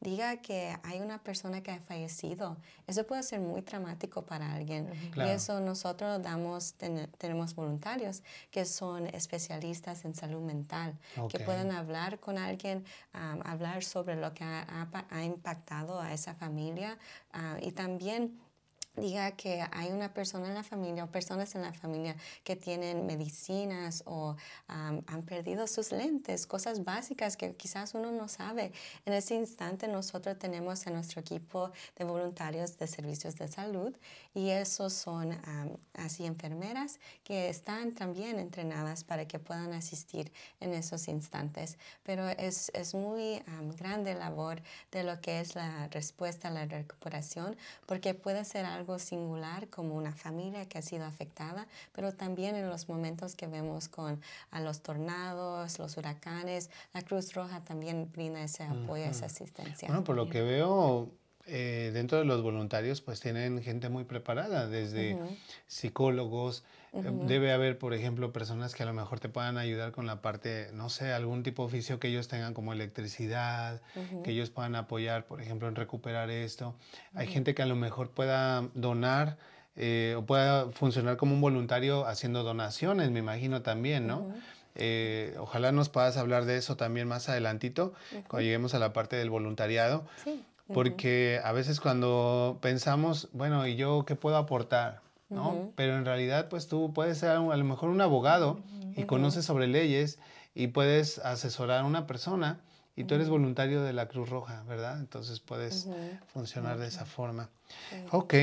Diga que hay una persona que ha fallecido. Eso puede ser muy traumático para alguien. Y eso nosotros damos, tenemos voluntarios que son especialistas en salud mental, que pueden hablar con alguien, hablar sobre lo que ha, ha, impactado a esa familia uh, y también diga que hay una persona en la familia o personas en la familia que tienen medicinas o han perdido sus lentes, cosas básicas que quizás uno no sabe. En ese instante nosotros tenemos a nuestro equipo de voluntarios de servicios de salud y esos son así enfermeras que están también entrenadas para que puedan asistir en esos instantes. Pero es, es muy grande labor de lo que es la respuesta a la recuperación porque puede ser algo algo singular como una familia que ha sido afectada, pero también en los momentos que vemos con a los tornados, los huracanes, la Cruz Roja también brinda ese apoyo, esa asistencia. Bueno, por lo que veo, eh, dentro de los voluntarios pues tienen gente muy preparada, desde psicólogos, eh, debe haber, por ejemplo, personas que a lo mejor te puedan ayudar con la parte, no sé, algún tipo de oficio que ellos tengan como electricidad, que ellos puedan apoyar, por ejemplo, en recuperar esto. Hay gente que a lo mejor pueda donar. Eh, o pueda funcionar como un voluntario haciendo donaciones, me imagino también, ¿no? ojalá nos puedas hablar de eso también más adelantito, cuando lleguemos a la parte del voluntariado. Sí. Porque a veces cuando pensamos, bueno, ¿y yo qué puedo aportar? ¿no? Pero en realidad, pues tú puedes ser a lo mejor un abogado y conoces sobre leyes y puedes asesorar a una persona y tú eres voluntario de la Cruz Roja, ¿verdad? Entonces puedes funcionar de esa forma. Ok,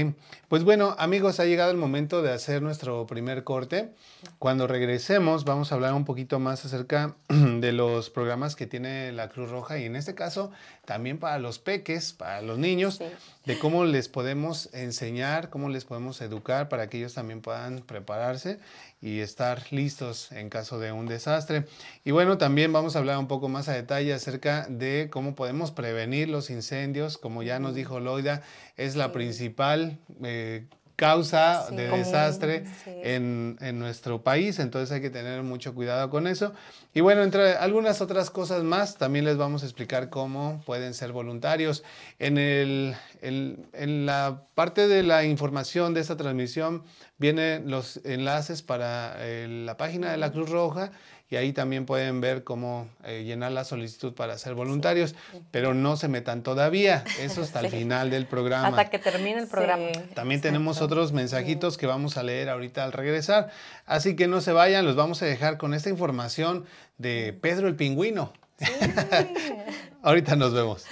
pues bueno amigos, ha llegado el momento de hacer nuestro primer corte. Cuando regresemos vamos a hablar un poquito más acerca de los programas que tiene la Cruz Roja y en este caso también para los peques, para los niños, de cómo les podemos enseñar, cómo les podemos educar para que ellos también puedan prepararse y estar listos en caso de un desastre. Y bueno, también vamos a hablar un poco más a detalle acerca de cómo podemos prevenir los incendios, como ya nos dijo Loida, es la principal eh, causa de desastre en, en, nuestro país, entonces hay que tener mucho cuidado con eso. Y bueno, entre algunas otras cosas más, también les vamos a explicar cómo pueden ser voluntarios. En, el, en la parte de la información de esta transmisión vienen los enlaces para eh, la página de la Cruz Roja y ahí también pueden ver cómo eh, llenar la solicitud para ser voluntarios, pero no se metan todavía, eso hasta el final del programa. Hasta que termine el programa. también tenemos otros mensajitos que vamos a leer ahorita al regresar, así que no se vayan, los vamos a dejar con esta información de Pedro el Pingüino. ahorita nos vemos.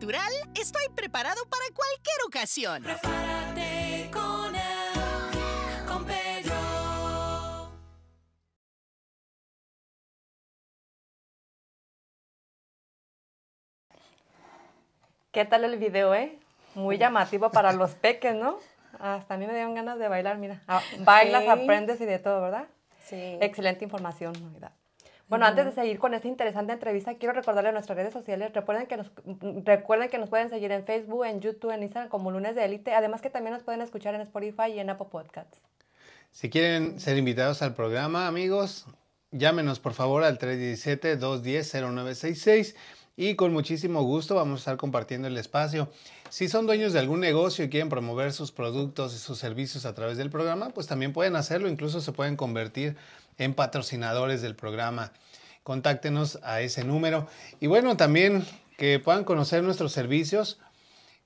Natural, estoy preparado para cualquier ocasión. Prepárate con él. ¿Qué tal el video, eh? Muy llamativo para los peques, ¿no? Hasta a mí me dieron ganas de bailar, mira. Ah, bailas, aprendes y de todo, ¿verdad? Sí. Excelente información, novedad. Bueno, antes de seguir con esta interesante entrevista, quiero recordarle a nuestras redes sociales, recuerden que, nos, recuerden que nos pueden seguir en Facebook, en YouTube, en Instagram como Lunes de Élite, además que también nos pueden escuchar en Spotify y en Apple Podcasts. Si quieren ser invitados al programa, amigos, llámenos por favor al 317-210-0966 y con muchísimo gusto vamos a estar compartiendo el espacio. Si son dueños de algún negocio y quieren promover sus productos y sus servicios a través del programa, pues también pueden hacerlo, incluso se pueden convertir en patrocinadores del programa. Contáctenos a ese número. Y bueno, también que puedan conocer nuestros servicios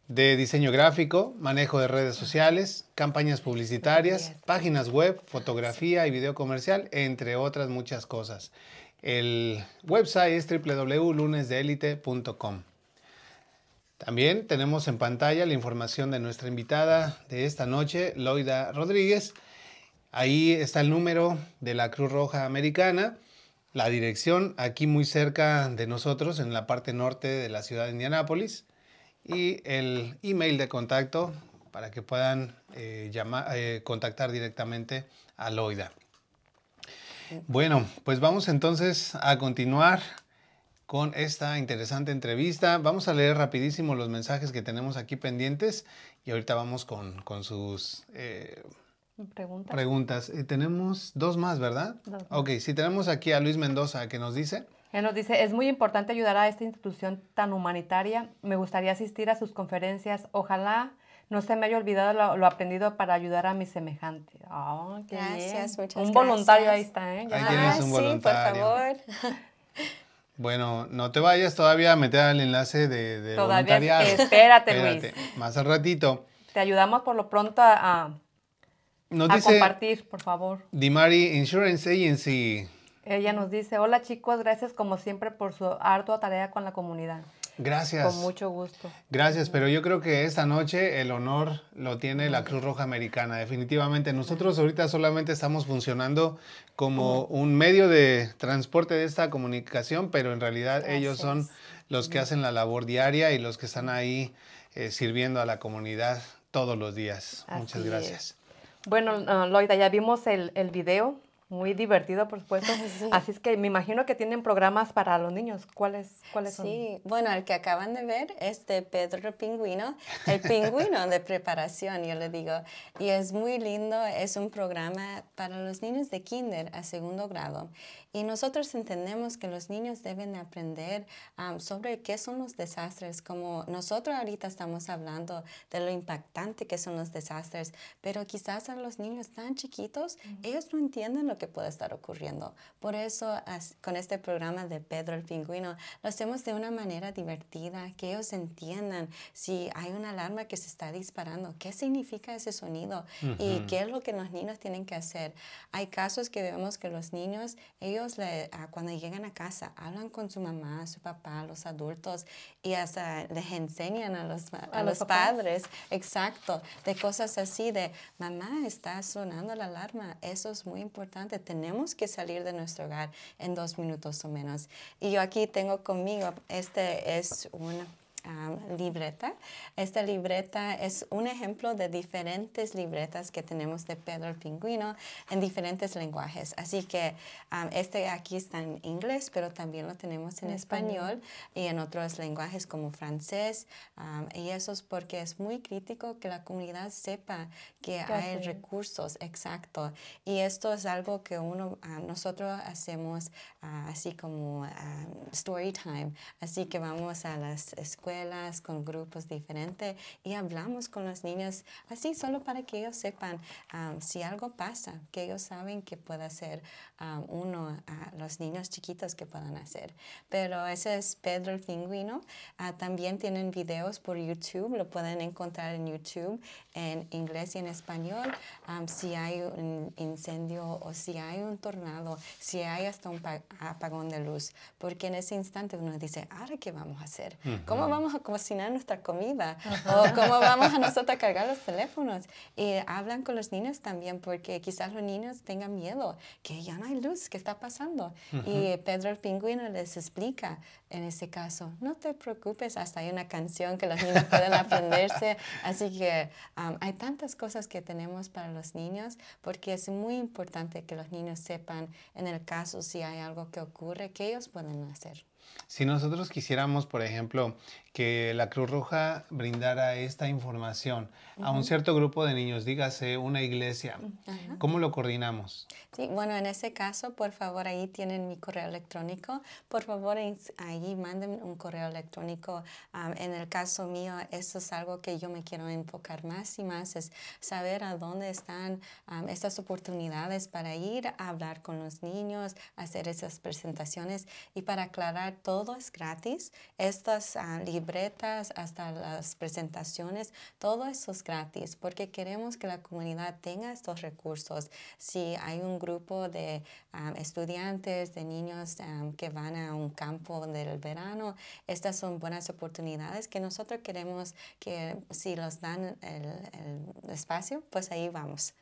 de diseño gráfico, manejo de redes sociales, campañas publicitarias, páginas web, fotografía y video comercial, entre otras muchas cosas. El website es www.lunesdeelite.com. También tenemos en pantalla la información de nuestra invitada de esta noche, Loida Rodríguez. Ahí está el número de la Cruz Roja Americana, la dirección aquí muy cerca de nosotros, en la parte norte de la ciudad de Indianápolis, y el email de contacto para que puedan eh, llamar, eh, contactar directamente a Loida. Bueno, pues vamos entonces a continuar con esta interesante entrevista. Vamos a leer rapidísimo los mensajes que tenemos aquí pendientes y ahorita vamos con, sus eh, preguntas. preguntas. Eh, tenemos dos más, ¿verdad? Ok, sí, tenemos aquí a Luis Mendoza que nos dice... Él nos dice, es muy importante ayudar a esta institución tan humanitaria. Me gustaría asistir a sus conferencias. Ojalá no se me haya olvidado lo, aprendido para ayudar a mi semejante. Oh, gracias, muchas Un voluntario ahí está, ¿eh? Ahí tienes un voluntario. Ah, sí, por favor. Bueno, no te vayas todavía a meter al enlace de, de todavía espérate, Luis. Más al ratito. Te ayudamos por lo pronto a, a, compartir, por favor. Dimari Insurance Agency. Ella nos dice, hola chicos, gracias como siempre por su ardua tarea con la comunidad. Gracias. Con mucho gusto. Gracias, pero yo creo que esta noche el honor lo tiene la Cruz Roja Americana, definitivamente. Nosotros ahorita solamente estamos funcionando como un medio de transporte de esta comunicación, pero en realidad ellos son los que hacen la labor diaria y los que están ahí eh, sirviendo a la comunidad todos los días. Muchas gracias. Bueno, uh, Loida, ya vimos el, el video muy divertido, por supuesto. Así es que me imagino que tienen programas para los niños. ¿Cuáles, cuáles son? Sí, bueno, el que acaban de ver es de Pedro Pingüino, el pingüino de preparación, yo le digo. Y es muy lindo, es un programa para los niños de kinder a segundo grado. Y nosotros entendemos que los niños deben aprender sobre qué son los desastres, como nosotros ahorita estamos hablando de lo impactante que son los desastres, pero quizás a los niños tan chiquitos, ellos no entienden lo que puede estar ocurriendo. Por eso, con este programa de Pedro el Pingüino, lo hacemos de una manera divertida, que ellos entiendan si hay una alarma que se está disparando, qué significa ese sonido y qué es lo que los niños tienen que hacer. Hay casos que vemos que los niños, ellos cuando llegan a casa, hablan con su mamá, su papá, los adultos y hasta les enseñan a los, a, los, padres, exacto, de cosas así, de mamá, está sonando la alarma. Eso es muy importante. Tenemos que salir de nuestro hogar en dos minutos o menos. Y yo aquí tengo conmigo, este es un libreta. Esta libreta es un ejemplo de diferentes libretas que tenemos de Pedro el Pingüino en diferentes lenguajes. Así que este aquí está en inglés, pero también lo tenemos en, español. y en otros lenguajes como francés. y eso es porque es muy crítico que la comunidad sepa que hay recursos, exacto. Y esto es algo que uno, nosotros hacemos así como story time. Así que vamos a las escuelas con grupos diferentes y hablamos con los niños así solo para que ellos sepan um, si algo pasa, que ellos saben que puede hacer um, uno, a los niños chiquitos que puedan hacer. Pero ese es Pedro el Pingüino. Ah, también tienen videos por YouTube, lo pueden encontrar en YouTube en inglés y en español. Um, si hay un incendio o si hay un tornado, si hay hasta un apagón de luz, porque en ese instante uno dice, ¿ahora qué vamos a hacer? ¿Cómo vamos a cocinar nuestra comida o cómo vamos a nosotros a cargar los teléfonos. Y hablan con los niños también porque quizás los niños tengan miedo, que ya no hay luz, ¿qué está pasando? Y Pedro el pingüino les explica en ese caso, no te preocupes, hasta hay una canción que los niños pueden aprenderse. Así que um, hay tantas cosas que tenemos para los niños porque es muy importante que los niños sepan en el caso si hay algo que ocurre, que ellos pueden hacer. Si nosotros quisiéramos, por ejemplo, que la Cruz Roja brindara esta información a un cierto grupo de niños, dígase una iglesia, ¿cómo lo coordinamos? Sí, bueno, en ese caso, por favor, ahí tienen mi correo electrónico. Por favor, ahí manden un correo electrónico. En el caso mío, eso es algo que yo me quiero enfocar más y más, es saber a dónde están am, estas oportunidades para ir a hablar con los niños, hacer esas presentaciones. Y para aclarar, todo es gratis. Estas ah, libretas, hasta las presentaciones, todo eso es gratis porque queremos que la comunidad tenga estos recursos. Si hay un grupo de estudiantes, de niños que van a un campo del verano, estas son buenas oportunidades que nosotros queremos que si los dan el espacio, pues ahí vamos.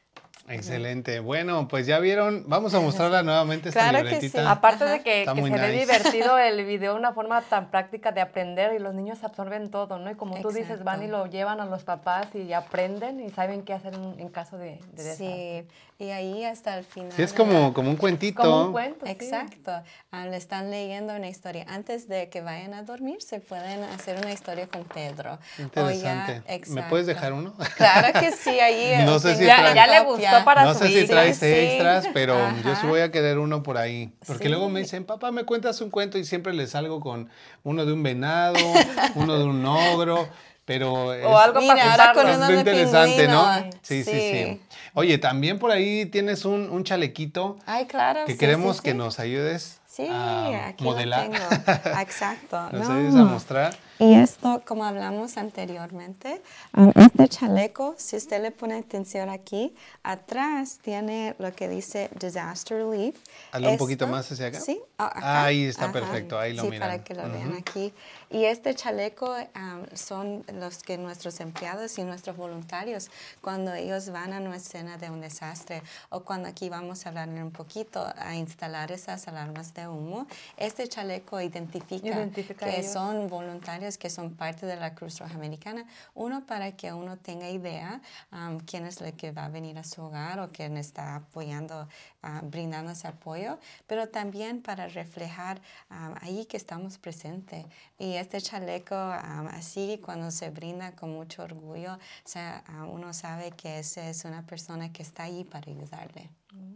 Excelente. Bueno, pues ya vieron, vamos a mostrarla nuevamente esta Claro que sí. Aparte de que, que se ve nice. divertido el video, una forma tan práctica de aprender y los niños absorben todo, ¿no? Y como tú dices, van y Exacto. lo llevan a los papás y aprenden y saben qué hacer en, en caso de, de desastre. Sí, y ahí hasta el final. Sí, es como, como un cuentito. Como un cuento, sí. Exacto. Ah, le están leyendo una historia. Antes de que vayan a dormir, se pueden hacer una historia con Pedro. O ya- Interesante. ¿Me puedes exacto. dejar uno? Claro que sí, ahí. No eh, sé si Ya, ya le gustó para no su sé si traes Sí. extras, pero yo sí Ajá. voy a querer uno por ahí. Porque luego me Sí. dicen, papá, ¿me cuentas un cuento? Y siempre les salgo con uno de un venado, uno de un ogro, pero... es- O algo Mira, para con uno interesante, ¿no? pingüino. Sí, sí, sí, Oye, también por ahí tienes un, un chalequito Ay, claro. que sí, queremos sí, que sí. nos ayudes Sí, a aquí modelar. lo tengo. Exacto. ¿Nos No. ayudes a mostrar? Y esto, como hablamos anteriormente, um, este chaleco, si usted le pone atención aquí, atrás tiene lo que dice Disaster Relief. Hazlo un poquito más hacia acá. Sí, ah, acá. Ahí está perfecto, ahí lo sí, miran. para que lo vean Ujú. aquí. Y este chaleco um, son los que nuestros empleados y nuestros voluntarios, cuando ellos van a una escena de un desastre o cuando aquí vamos a hablar un poquito a instalar esas alarmas de humo, este chaleco identifica, Identifica que ellos. son voluntarios que son parte de la Cruz Roja Americana. Uno, para que uno tenga idea um, quién es el que va a venir a su hogar o quién está apoyando, ah, brindando ese apoyo, pero también para reflejar um, ahí que estamos presentes. Y este chaleco, um, así, cuando se brinda con mucho orgullo, o sea, uno sabe que esa es una persona que está ahí para ayudarle.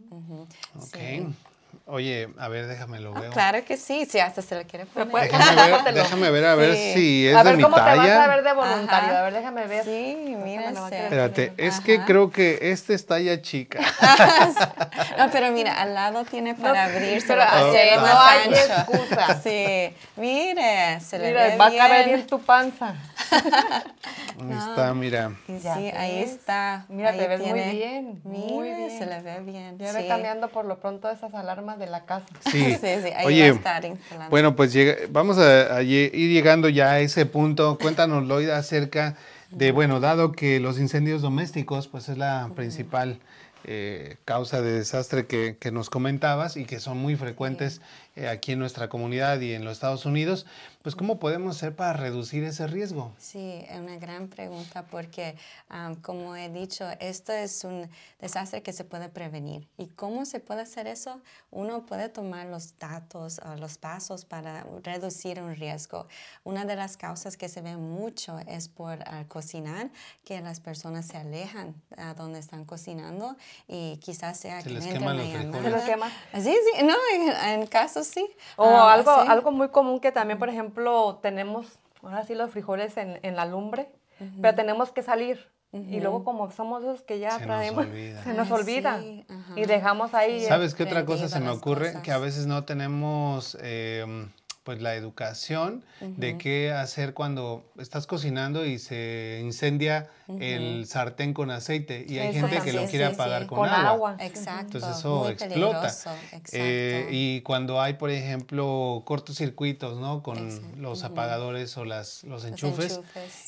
Ujú, Ok. sí. Oye, a ver, déjame lo Ah, veo. claro que sí, si hasta se lo quiere poner. Déjame ver, déjame ver a ver Sí. si es a de ver mi cómo te vas a ver de voluntario. Ajá. A ver, déjame ver. Sí, mira. va a. Espérate, es que creo que este es talla chica. No, pero mira, al lado tiene para abrirse, pero para hacerlo no hay excusa. Sí, mire, se le Mira, ve va a bien. caber bien tu panza. Ahí está, mira. Ya Sí, ahí ves. está. Mira, ahí te ves muy bien, muy Mire, bien. se le ve bien. Ya sí. ve cambiando por lo pronto esas alarmas de la casa. Sí. Sí, sí, ahí Oye, va a estar instalando. bueno, pues llega- vamos a, ir llegando ya a ese punto. Cuéntanos, Loida, acerca de, bueno, dado que los incendios domésticos, pues es la principal eh, causa de desastre que, que nos comentabas y que son muy frecuentes eh, aquí en nuestra comunidad y en los Estados Unidos, pues ¿cómo podemos hacer para reducir ese riesgo? Sí, es una gran pregunta porque, am, como he dicho, esto es un desastre que se puede prevenir. ¿Y cómo se puede hacer eso? Uno puede tomar los datos, o los pasos para reducir un riesgo. Una de las causas que se ve mucho es por al cocinar, que las personas se alejan a donde están cocinando y quizás sea Se que les queman los frijoles. llamada. ¿Se los quema? Sí, sí, no, en, en casos sí. O Ah, algo, sí. algo muy común que también, por ejemplo, tenemos, ahora sí, los frijoles en, en la lumbre, pero tenemos que salir. Y luego como somos esos que ya Se nos traemos, olvida. se nos Ay, olvida. sí. Y dejamos ahí. ¿Sabes qué otra cosa se me ocurre? cosas. Que a veces no tenemos eh, pues la educación de qué hacer cuando estás cocinando y se incendia el sartén con aceite y hay gente que lo quiere sí, apagar sí. con, Con agua. agua. Exacto. Entonces eso muy explota. Eh, y cuando hay, por ejemplo, cortocircuitos, ¿no? Con Exacto, los apagadores o las, los Los enchufes.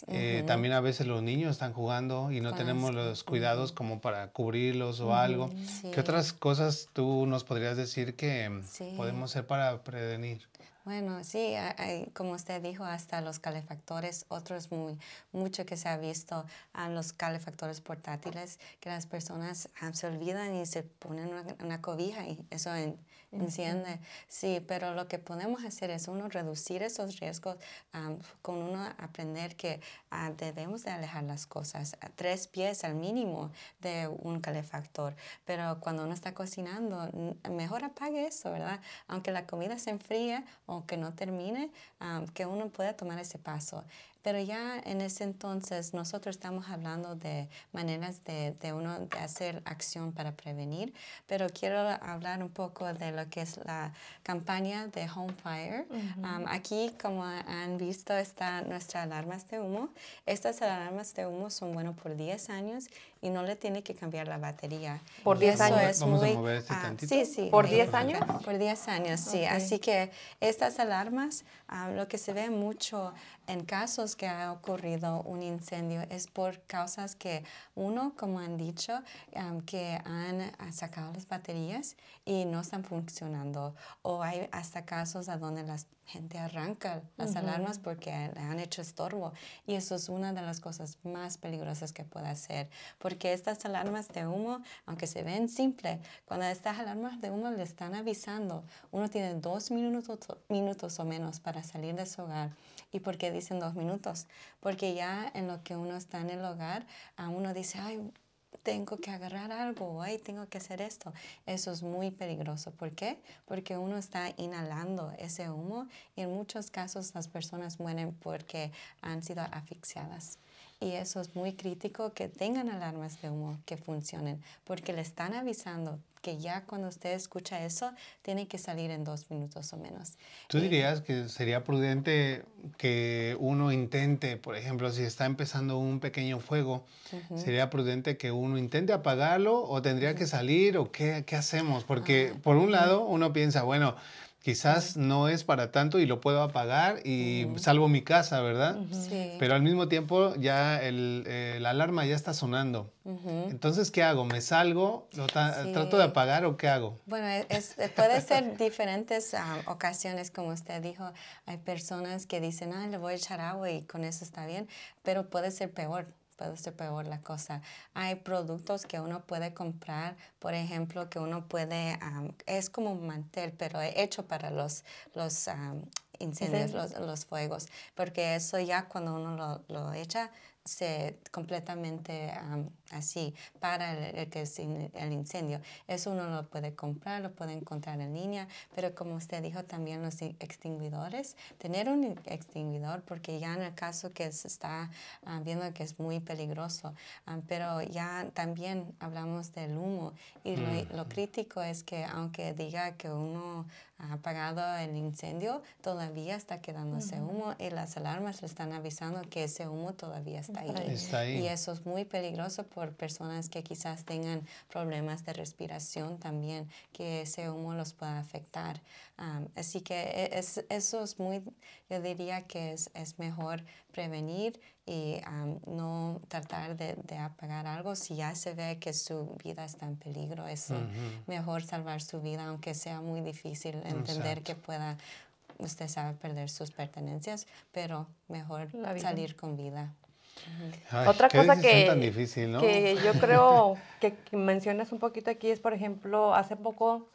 eh. También a veces los niños están jugando y no Con tenemos los cuidados como para cubrirlos o algo. sí. ¿Qué otras cosas tú nos podrías decir que Sí. podemos hacer para prevenir? Bueno, sí, hay- como usted dijo, hasta los calefactores, otros muy, mucho que se ha visto a los calefactores portátiles, que las personas ah, se olvidan y se ponen una, una cobija y eso en- enciende. Sí, pero lo que podemos hacer es uno reducir esos riesgos am, con uno aprender que ah, debemos de alejar las cosas a tres pies al mínimo de un calefactor. Pero cuando uno está cocinando, mejor apague eso, ¿verdad? Aunque la comida se enfríe o que no termine, am, que uno pueda tomar ese paso. Pero ya en ese entonces nosotros estamos hablando de maneras de, de uno de hacer acción para prevenir, pero quiero hablar un poco de lo que es la campaña de Home Fire. Um, aquí, como han visto, están nuestras alarmas de humo. Estas alarmas de humo son buenas por 10 años y no le tiene que cambiar la batería. ¿Por Y 10 eso años? es Vamos a muy- mover este ah, tantito. Sí, sí. ¿Por ahí. 10 años? Por 10 años, sí. Ok. Así que estas alarmas, ah, lo que se ve mucho en casos que ha ocurrido un incendio es por causas que uno, como han dicho, am, que han ah, sacado las baterías y no están funcionando. O hay hasta casos a donde la gente arranca las alarmas porque le han hecho estorbo. Y eso es una de las cosas más peligrosas que puede hacer. Porque estas alarmas de humo, aunque se ven simple, cuando estas alarmas de humo le están avisando, uno tiene dos minutos, minutos o menos para salir de su hogar. ¿Y por qué dicen dos minutos? Porque ya en lo que uno está en el hogar, a uno dice, ay, tengo que agarrar algo, ay, tengo que hacer esto. Eso es muy peligroso. ¿Por qué? Porque uno está inhalando ese humo y en muchos casos las personas mueren porque han sido asfixiadas. Y eso es muy crítico que tengan alarmas de humo que funcionen, porque le están avisando que ya cuando usted escucha eso, tiene que salir en dos minutos o menos. ¿Tú dirías que sería prudente que uno intente, por ejemplo, si está empezando un pequeño fuego, sería prudente que uno intente apagarlo o tendría que salir o qué, qué hacemos? Porque Ah, por un lado uno piensa, bueno, quizás no es para tanto y lo puedo apagar y salvo mi casa, ¿verdad? Sí. Pero al mismo tiempo ya el, eh, la alarma ya está sonando. Entonces, ¿qué hago? ¿Me salgo? ¿Lo Sí. ¿Trato de apagar o qué hago? Bueno, e- es- eh, puede ser diferentes ah, ocasiones, como usted dijo. Hay personas que dicen, ah, le voy a echar agua y con eso está bien, pero puede ser peor. Puede ser peor la cosa. Hay productos que uno puede comprar, por ejemplo, que uno puede, am, es como un mantel, pero hecho para los, los am, incendios, los, los fuegos, porque eso ya cuando uno lo, lo echa, se completamente am, así para el, el que es in- el incendio. Eso uno lo puede comprar, lo puede encontrar en línea, pero como usted dijo también los extinguidores, tener un extinguidor porque ya en el caso que se está ah, viendo que es muy peligroso, ah, pero ya también hablamos del humo y lo, lo crítico es que aunque diga que uno ha apagado el incendio, todavía está quedándose humo y las alarmas le están avisando que ese humo todavía está ahí. Está ahí. Y eso es muy peligroso por personas que quizás tengan problemas de respiración también, que ese humo los pueda afectar. Am, así que e- es, eso es muy, yo diría que es, es mejor prevenir y am, no tratar de, de apagar algo si ya se ve que su vida está en peligro. Eso mejor salvar su vida, aunque sea muy difícil entender Exacto. que pueda, usted sabe, perder sus pertenencias, pero mejor salir con vida. Ay, Otra cosa que, tan difícil, ¿no? que yo creo que, mencionas un poquito aquí es, por ejemplo, hace poco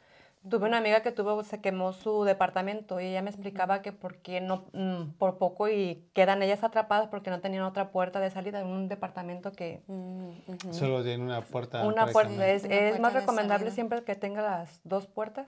tuve una amiga que tuvo, se quemó su departamento y ella me explicaba que por qué no, mm, por poco y quedan ellas atrapadas porque no tenían otra puerta de salida en un departamento que Mm. Solo tiene una puerta. una puerta es, Una es puerta más recomendable salida. siempre que tenga las dos puertas.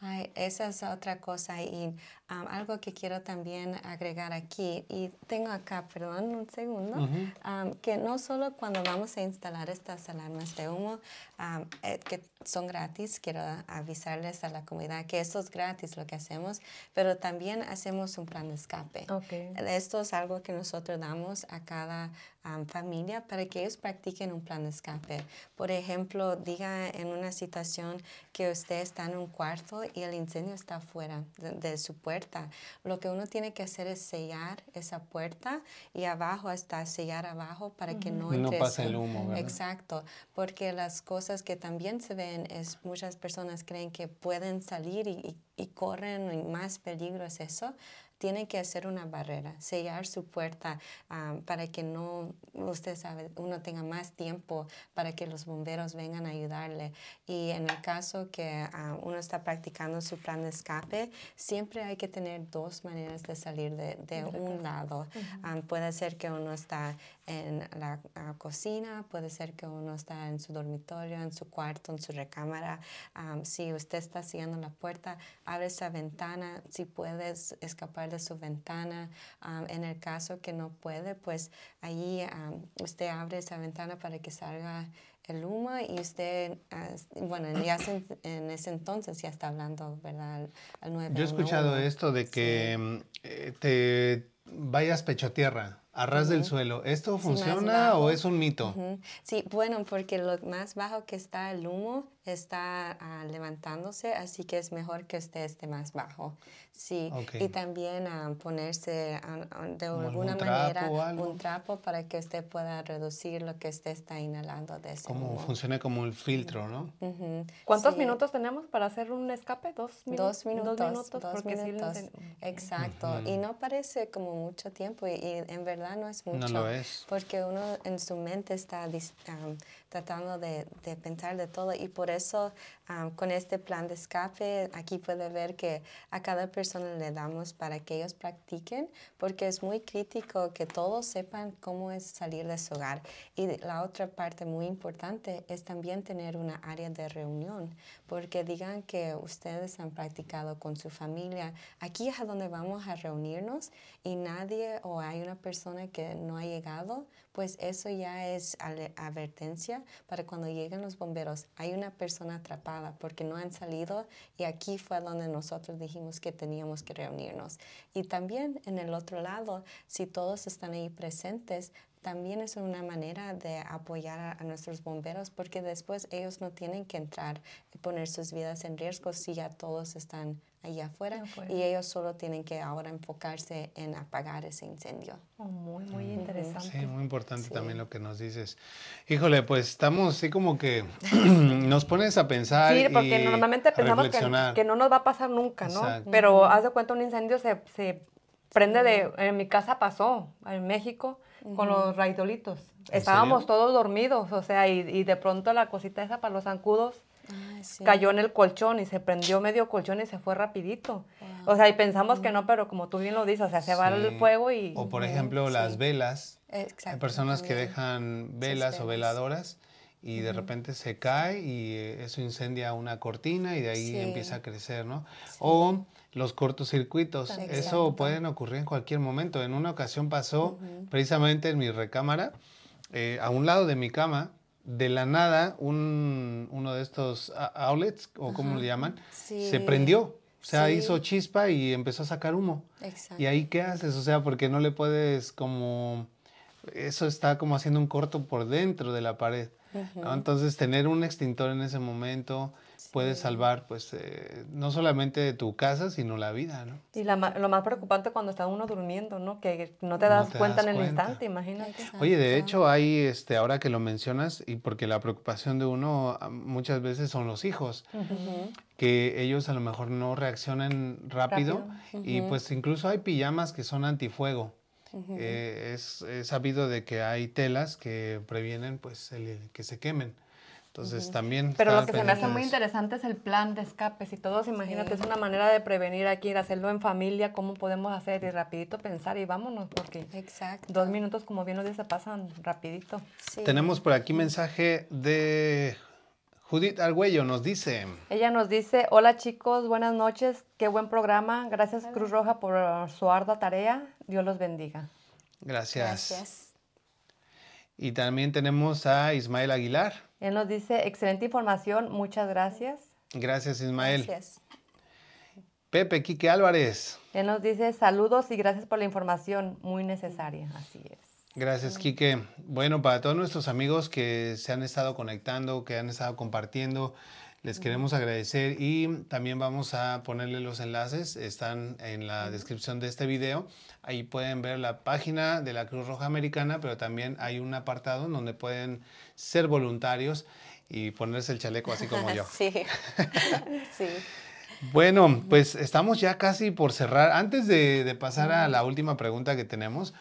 Ay, esa es otra cosa y um, algo que quiero también agregar aquí y tengo acá, perdón, un segundo, um, que no solo cuando vamos a instalar estas alarmas de humo um, eh, que son gratis, quiero avisarles a la comunidad que esto es gratis lo que hacemos, pero también hacemos un plan de escape. Ok. Esto es algo que nosotros damos a cada um, familia para que ellos practiquen un plan de escape. Por ejemplo, diga en una situación que usted está en un cuarto y el incendio está fuera de, de su puerta. Lo que uno tiene que hacer es sellar esa puerta y abajo hasta sellar abajo para que no Y no entre pase el humo, ¿verdad? Exacto, porque las cosas que también se ven es muchas personas creen que pueden salir y, y- y corren y más peligro es eso. Tienen que hacer una barrera, sellar su puerta ah, para que no, usted sabe, uno tenga más tiempo para que los bomberos vengan a ayudarle. Y en el caso que ah, uno está practicando su plan de escape, siempre hay que tener dos maneras de salir de, de un lado. Ah, puede ser que uno está en la ah, cocina, puede ser que uno está en su dormitorio, en su cuarto, en su recámara. Am, si usted está siguiendo la puerta, abre esa ventana. Si puedes escapar de su ventana, en el caso que no puede, pues allí am, usted abre esa ventana para que salga el humo y usted, ah, bueno, ya se- en ese entonces ya está hablando, ¿verdad? Al, al Yo he 911. escuchado esto de que mm, eh, te vayas pecho tierra, a ras del suelo. ¿Esto funciona o es un mito? Sí, bueno, porque lo más bajo que está el humo está ah, levantándose, así que es mejor que usted esté más bajo. Sí, Ok. y también ah, ponerse ah, de alguna manera algo. un trapo para que usted pueda reducir lo que usted está inhalando de ese Como humo. funciona como el filtro, ¿no? Ujú. ¿Cuántos Sí. minutos tenemos para hacer un escape? ¿Dos minutos? Dos minutos, Dos minutos, dos porque sí minutos. ten- Exacto. Y no parece como mucho tiempo y, y en verdad no es No mucho. lo es. Porque uno en su mente está dis- am, tratando de, de pensar de todo y por eso am, con este plan de escape aquí puede ver que a cada persona le damos para que ellos practiquen porque es muy crítico que todos sepan cómo es salir de su hogar. Y la otra parte muy importante es también tener una área de reunión porque digan que ustedes han practicado con su familia. Aquí es a donde vamos a reunirnos y nadie o hay una persona que no ha llegado, pues eso ya es ale- para cuando lleguen los bomberos. Hay una persona atrapada porque no han salido y aquí fue donde nosotros dijimos que teníamos que reunirnos. Y también en el otro lado, si todos están ahí presentes, también es una manera de apoyar a, a nuestros bomberos porque después ellos no tienen que entrar y poner sus vidas en riesgo si ya todos están allá afuera y ellos solo tienen que ahora enfocarse en apagar ese incendio. Oh, muy, muy interesante. Sí, muy importante Sí. también lo que nos dices. Híjole, pues estamos así como que nos pones a pensar Sí, porque y normalmente pensamos que, que no nos va a pasar nunca, ¿no? Exacto. Pero haz de cuenta un incendio se, se prende de... En mi casa pasó, en México, con los raidolitos. ¿En Estábamos serio? todos dormidos, o sea, y, y de pronto la cosita esa para los zancudos Ay, sí. cayó en el colchón y se prendió medio colchón y se fue rapidito. O sea, y pensamos que no, pero como tú bien lo dices, o sea, se va Sí. el fuego y... O por ejemplo, las velas. Exacto, Hay personas que dejan velas o veladoras y de repente se cae y eh, eso incendia una cortina y de ahí Sí. empieza a crecer, ¿no? O los cortocircuitos. Eso Exacto. pueden ocurrir en cualquier momento. En una ocasión pasó precisamente en mi recámara, eh, a un lado de mi cama, de la nada, un, uno de estos outlets, o como le llaman, se prendió. O sea, Sí. hizo chispa y empezó a sacar humo. Exacto. ¿Y ahí qué haces? O sea, porque no le puedes como... Eso está como haciendo un corto por dentro de la pared. ¿no? Entonces, tener un extintor en ese momento puede salvar, pues, eh, no solamente tu casa, sino la vida, ¿no? Y la lo más preocupante cuando está uno durmiendo, ¿no? Que no te No das te cuenta das en el cuenta. instante, imagínate. Oye, de hecho, hay, este, ahora que lo mencionas, y porque la preocupación de uno ah, muchas veces son los hijos, que ellos a lo mejor no reaccionan rápido, y pues incluso hay pijamas que son antifuego. Eh, es, es sabido de que hay telas que previenen pues el, que se quemen. Entonces también... Pero lo que se me hace muy de interesante es el plan de escapes y todos, imagínate, es una manera de prevenir aquí, a hacerlo en familia, cómo podemos hacer y rapidito pensar y vámonos, porque Exacto. dos minutos, como bien lo dice, pasan rapidito. Sí. Tenemos por aquí mensaje de Judith Argüello, nos dice... Ella nos dice, hola chicos, buenas noches, qué buen programa, gracias Cruz Roja por su ardua tarea, Dios los bendiga. Gracias. Gracias. Y también tenemos a Ismael Aguilar. Él nos dice, excelente información, muchas gracias. Gracias, Ismael. Gracias. Pepe Quique Álvarez. Él nos dice, saludos y gracias por la información, muy necesaria, así es. Gracias, Quique. Bueno, para todos nuestros amigos que se han estado conectando, que han estado compartiendo, Les queremos agradecer y también vamos a ponerle los enlaces, están en la descripción de este video. Ahí pueden ver la página de la Cruz Roja Americana, pero también hay un apartado en donde pueden ser voluntarios y ponerse el chaleco así como yo. Sí, sí. Bueno, pues estamos ya casi por cerrar. Antes de, de pasar a la última pregunta que tenemos,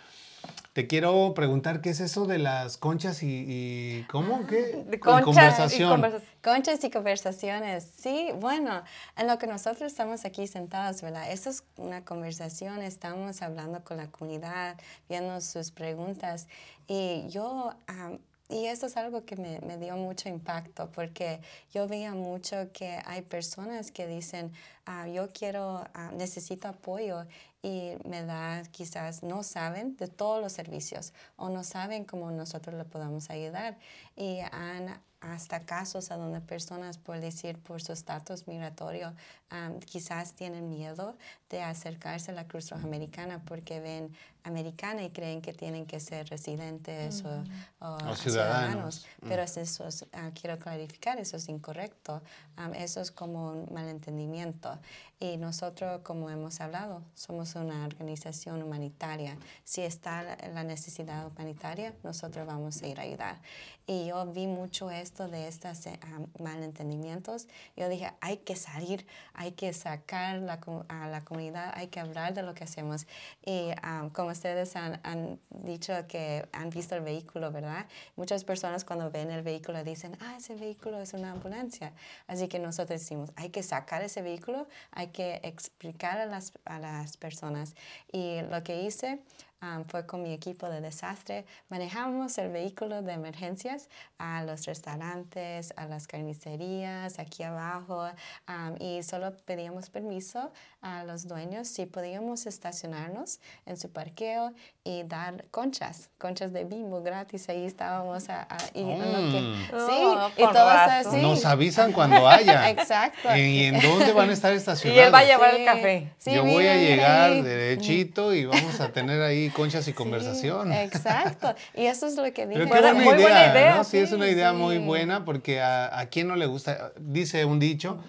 te quiero preguntar qué es eso de las conchas y, y ¿cómo? ¿Qué? De Y conversación. Conchas y conversaciones. Sí, bueno, en lo que nosotros estamos aquí sentados, ¿verdad? Esto es una conversación, estamos hablando con la comunidad, viendo sus preguntas. Y yo, am, y esto es algo que me, me dio mucho impacto, porque yo veía mucho que hay personas que dicen, ah, yo quiero, ah, necesito apoyo y me da, quizás no saben de todos los servicios o no saben cómo nosotros le podemos ayudar. Y han hasta casos a donde personas, por decir, por su estatus migratorio, am, quizás tienen miedo de acercarse a la Cruz Roja Americana porque ven americana y creen que tienen que ser residentes o, o O ciudadanos. Pero es eso es, ah, quiero clarificar, eso es incorrecto. Am, eso es como un malentendimiento. Y nosotros, como hemos hablado, somos una organización humanitaria. Si está la- necesidad humanitaria, nosotros vamos a ir a ayudar. Y yo vi mucho esto de estos eh, am, malentendimientos. Yo dije, hay que salir, hay que sacar la a la comunidad, hay que hablar de lo que hacemos. Y am, como ustedes han, han dicho que han visto el vehículo, ¿verdad? Muchas personas cuando ven el vehículo dicen, ah, ese vehículo es una ambulancia. Así que nosotros decimos, hay que sacar ese vehículo, hay que explicar a las, a las personas. Y lo que hice um, fue con mi equipo de desastre. Manejamos el vehículo de emergencias a los restaurantes, a las carnicerías, aquí abajo, um, y solo pedíamos permiso a los dueños si podíamos estacionarnos en su parqueo y dar conchas, conchas de bimbo gratis. Ahí estábamos a, a- y en lo que- Mm. sí, Oh, y con todo razón. así. Nos avisan cuando haya. Exacto. ¿Y en dónde van a estar Y estacionados? él va a llevar Sí, el café. sí, Yo voy a llegar ahí. derechito y vamos a tener ahí conchas y Sí, conversación. Exacto. Y eso es lo que dije. Pero qué Buena- buena, muy idea, buena idea, ¿no? Sí, es sí, una idea muy sí. buena porque a, a quién no le gusta, dice un dicho,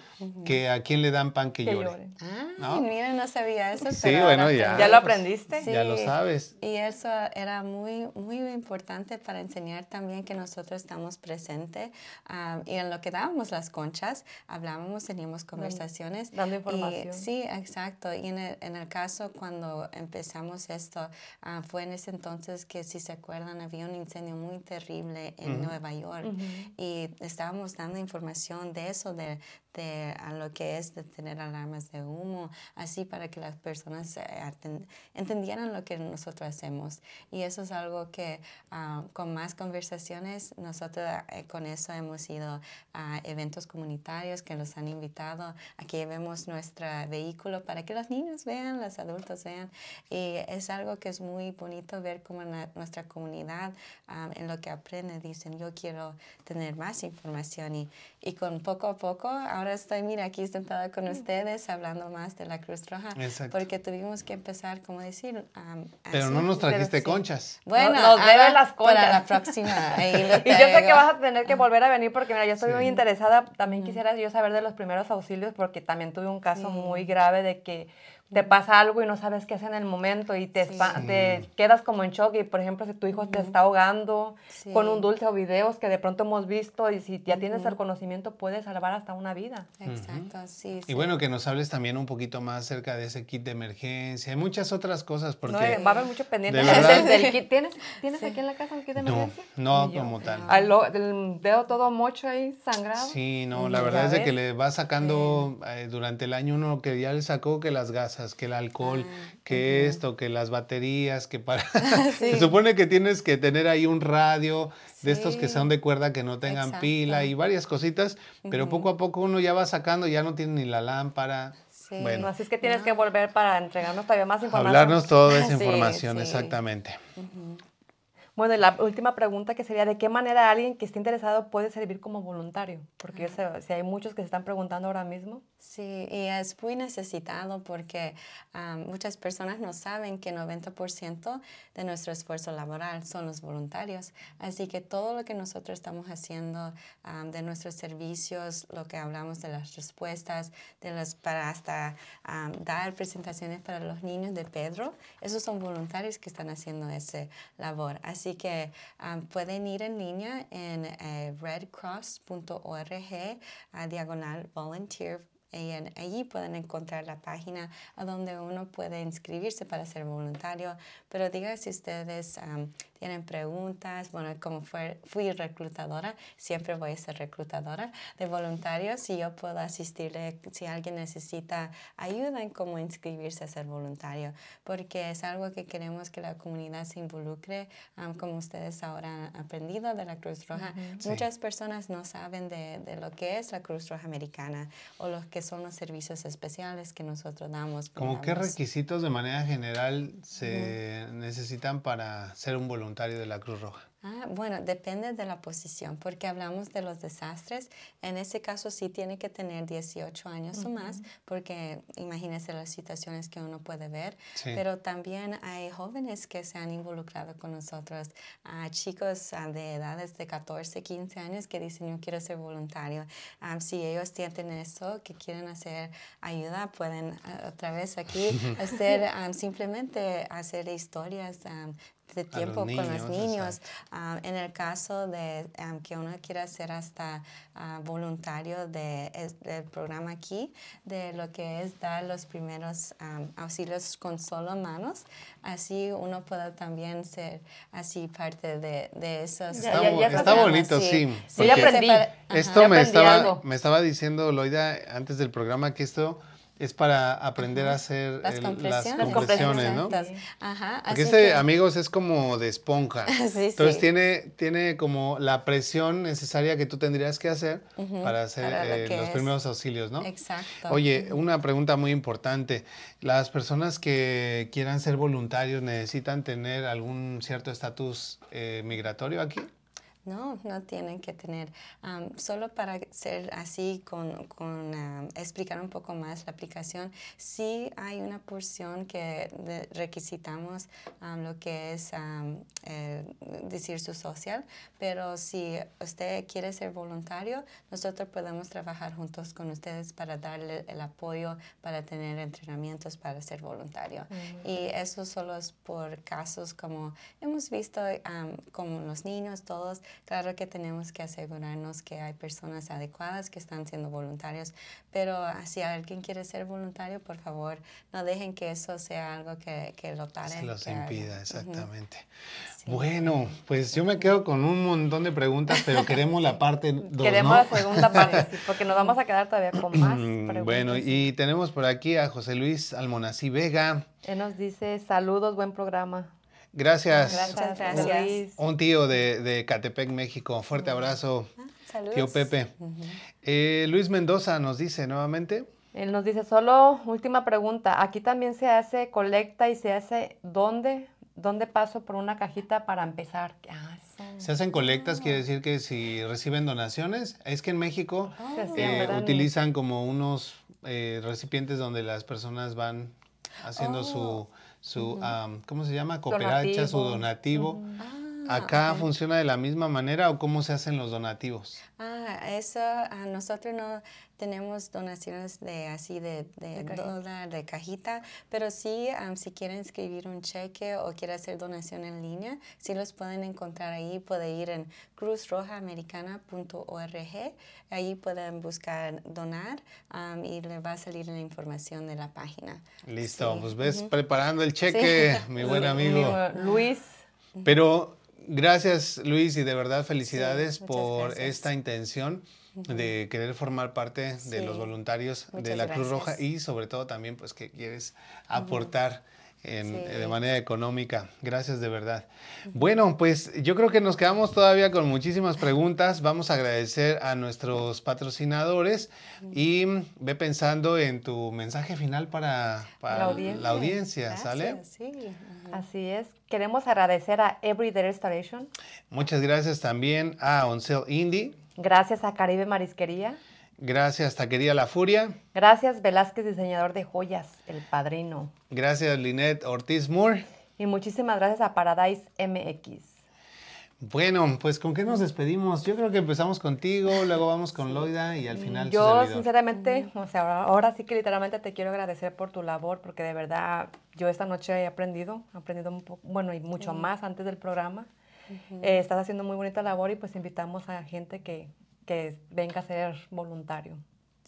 que a quién le dan pan que, Que llore. llore. Ah, ¿No? mira, no sabía eso. Sí, pero bueno, ya. ¿Ya lo aprendiste? Ya lo sabes. Y eso era muy, muy importante para enseñar también que nosotros estamos presentes. ah, y en lo que dábamos las conchas, hablábamos, teníamos conversaciones. dando Y- información. sí, exacto. Y en el, en el caso cuando empezamos esto, ah, fue en ese entonces que, si se acuerdan, había un incendio muy terrible en Nueva York. Y estábamos dando información de eso, de, de a lo que es de tener alarmas de humo, así para que las personas entendieran lo que nosotros hacemos. Y eso es algo que ah, con más conversaciones, nosotros eh, con eso hemos ido a eventos comunitarios que nos han invitado a que llevemos nuestro vehículo para que los niños vean, los adultos vean. Y es algo que es muy bonito ver cómo na- nuestra comunidad ah, en lo que aprende dicen, yo quiero tener más información y, y con poco a poco, ahora estoy, mira, aquí sentada con ustedes hablando más de la Cruz Roja, Exacto. porque tuvimos que empezar, como decir, am, Pero así. no nos trajiste conchas. Bueno, Nos ahora las Para conchas. la próxima. ahí lo Y yo sé que vas a tener que volver a venir porque mira, yo estoy muy interesada. También quisiera yo saber de los primeros auxilios porque también tuve un caso muy grave de que te pasa algo y no sabes qué hacer en el momento y te, Sí. te quedas como en shock. Y por ejemplo, si tu hijo te está ahogando Sí. con un dulce o videos que de pronto hemos visto y si ya tienes el conocimiento puedes salvar hasta una vida. Exacto, sí. Y sí. bueno, que nos hables también un poquito más acerca de ese kit de emergencia y muchas otras cosas, porque No, eh, va a haber mucho pendiente. ¿De verdad? Del kit. ¿Tienes, ¿tienes aquí en la casa un kit de no, emergencia? no Ni yo. como tal. Al lo- del dedo todo mocho ahí, sangrado. Sí, no, la verdad es de que le va sacando eh, durante el año uno que ya le sacó que las gasas, que el alcohol, que esto, que las baterías, que para... Se supone que tienes que tener ahí un radio de estos que son de cuerda que no tengan Exacto. pila y varias cositas, pero poco a poco uno ya va sacando, ya no tiene ni la lámpara. Sí. No, Bueno, así es que tienes que volver para entregarnos todavía más información. hablarnos toda esa información, sí. exactamente. Bueno, y la última pregunta que sería, ¿de qué manera alguien que esté interesado puede servir como voluntario? Porque yo sé, si hay muchos que se están preguntando ahora mismo. Sí, y es muy necesitado porque ah, muchas personas no saben que 90% de nuestro esfuerzo laboral son los voluntarios. Así que todo lo que nosotros estamos haciendo ah, de nuestros servicios, lo que hablamos de las respuestas, de las, para hasta ah, dar presentaciones para los niños de Pedro, esos son voluntarios que están haciendo esa labor. Así que pueden ir en línea en eh, redcross.org a diagonal volunteer y allí pueden encontrar la página a donde uno puede inscribirse para ser voluntario. Pero diga si ustedes tienen preguntas, bueno, como fue, fui reclutadora, siempre voy a ser reclutadora de voluntarios y yo puedo asistirle si alguien necesita ayuda en cómo inscribirse a ser voluntario, porque es algo que queremos que la comunidad se involucre, como ustedes ahora han aprendido de la Cruz Roja. Muchas personas no saben de, de, lo que es la Cruz Roja Americana o los que son los servicios especiales que nosotros damos. ¿Cómo qué requisitos de manera general se necesitan para ser un voluntario? De la Cruz Roja? Ah, bueno, depende de la posición, porque hablamos de los desastres. En ese caso sí tiene que tener 18 años o más, porque imagínese las situaciones que uno puede ver. Pero también hay jóvenes que se han involucrado con nosotros, chicos de edades de 14, 15 años que dicen yo quiero ser voluntario. Ah, si ellos tienen eso, que quieren hacer ayuda, pueden otra vez aquí hacer simplemente hacer historias de tiempo con los niños. Ah, en el caso de que uno quiera ser hasta ah, voluntario de, del programa aquí, de lo que es dar los primeros auxilios con solo manos, así uno puede también ser así parte de, de esos. Está, bonito, sí. sí. aprendí. Esto me, estaba, me estaba diciendo Loida antes del programa que esto es para aprender a hacer las, compresiones, ¿no? Ajá, Porque este, amigos, es como de esponja. Entonces Tiene, tiene como la presión necesaria que tú tendrías que hacer para hacer eh, los primeros auxilios, ¿no? Exacto. Oye, una pregunta muy importante. ¿Las personas que quieran ser voluntarios necesitan tener algún cierto estatus eh, migratorio aquí? No, no tienen que tener. solo para ser así, con, con explicar un poco más la aplicación, sí hay una porción que requisitamos lo que es eh, decir su social, pero si usted quiere ser voluntario, nosotros podemos trabajar juntos con ustedes para darle el apoyo, para tener entrenamientos para ser voluntario. Y eso solo es por casos como hemos visto, como los niños, todos Claro que tenemos que asegurarnos que hay personas adecuadas que están siendo voluntarios, pero ah, si alguien quiere ser voluntario, por favor, no dejen que eso sea algo que, que lo pare. Se los impida, exactamente. Bueno, pues yo me quedo con un montón de preguntas, pero queremos la parte 2, Queremos la segunda parte, sí, porque nos vamos a quedar todavía con más mm, preguntas. Bueno, y tenemos por aquí a José Luis Almonací Vega. Él nos dice, saludos, buen programa. Gracias. Gracias, gracias. Un tío de, de Catepec, México. Fuerte abrazo. Ah, saludos. Tío Pepe. Eh, Luis Mendoza nos dice nuevamente. Él nos dice, solo última pregunta. Aquí también se hace colecta y se hace dónde, dónde paso por una cajita para empezar. Ah, se hacen colectas, quiere decir que si reciben donaciones, es que en México eh, utilizan como unos eh, recipientes donde las personas van haciendo su su, ¿cómo se llama? Cooperacha, su donativo. ¿Acá funciona de la misma manera o cómo se hacen los donativos? Ah, eso, a nosotros no tenemos donaciones de así de, de, dólar, de cajita, pero sí, si quieren escribir un cheque o quieren hacer donación en línea, sí los pueden encontrar ahí, pueden ir en cruzrojaamericana.org, ahí pueden buscar donar y les va a salir la información de la página. Listo, pues ves preparando el cheque, mi buen amigo. Luis. Pero Gracias Luis y de verdad felicidades por esta intención de querer formar parte de los voluntarios de la Cruz Roja y sobre todo también pues que quieres aportar en- Sí. de manera económica. Gracias de verdad. Bueno, pues yo creo que nos quedamos todavía con muchísimas preguntas. Vamos a agradecer a nuestros patrocinadores y ve pensando en tu mensaje final para, para La audiencia. la audiencia, ¿sale? Sí. Así es. Queremos agradecer a Everyday Restoration. Muchas gracias también a Oncel Indie. Gracias a Caribe Marisquería. Gracias Taquería La Furia. Gracias Velázquez, diseñador de joyas, el padrino. Gracias Linet Ortiz Moore. Y muchísimas gracias a Paradise MX. Bueno, pues ¿con qué nos despedimos? Yo creo que empezamos contigo, luego vamos con Loida y al final Yo sinceramente, o sea, ahora, ahora sí que literalmente te quiero agradecer por tu labor, porque de verdad yo esta noche he aprendido, he aprendido un poco, bueno, y mucho más antes del programa. Eh, estás haciendo muy bonita labor y pues invitamos a gente que, que venga a ser voluntario.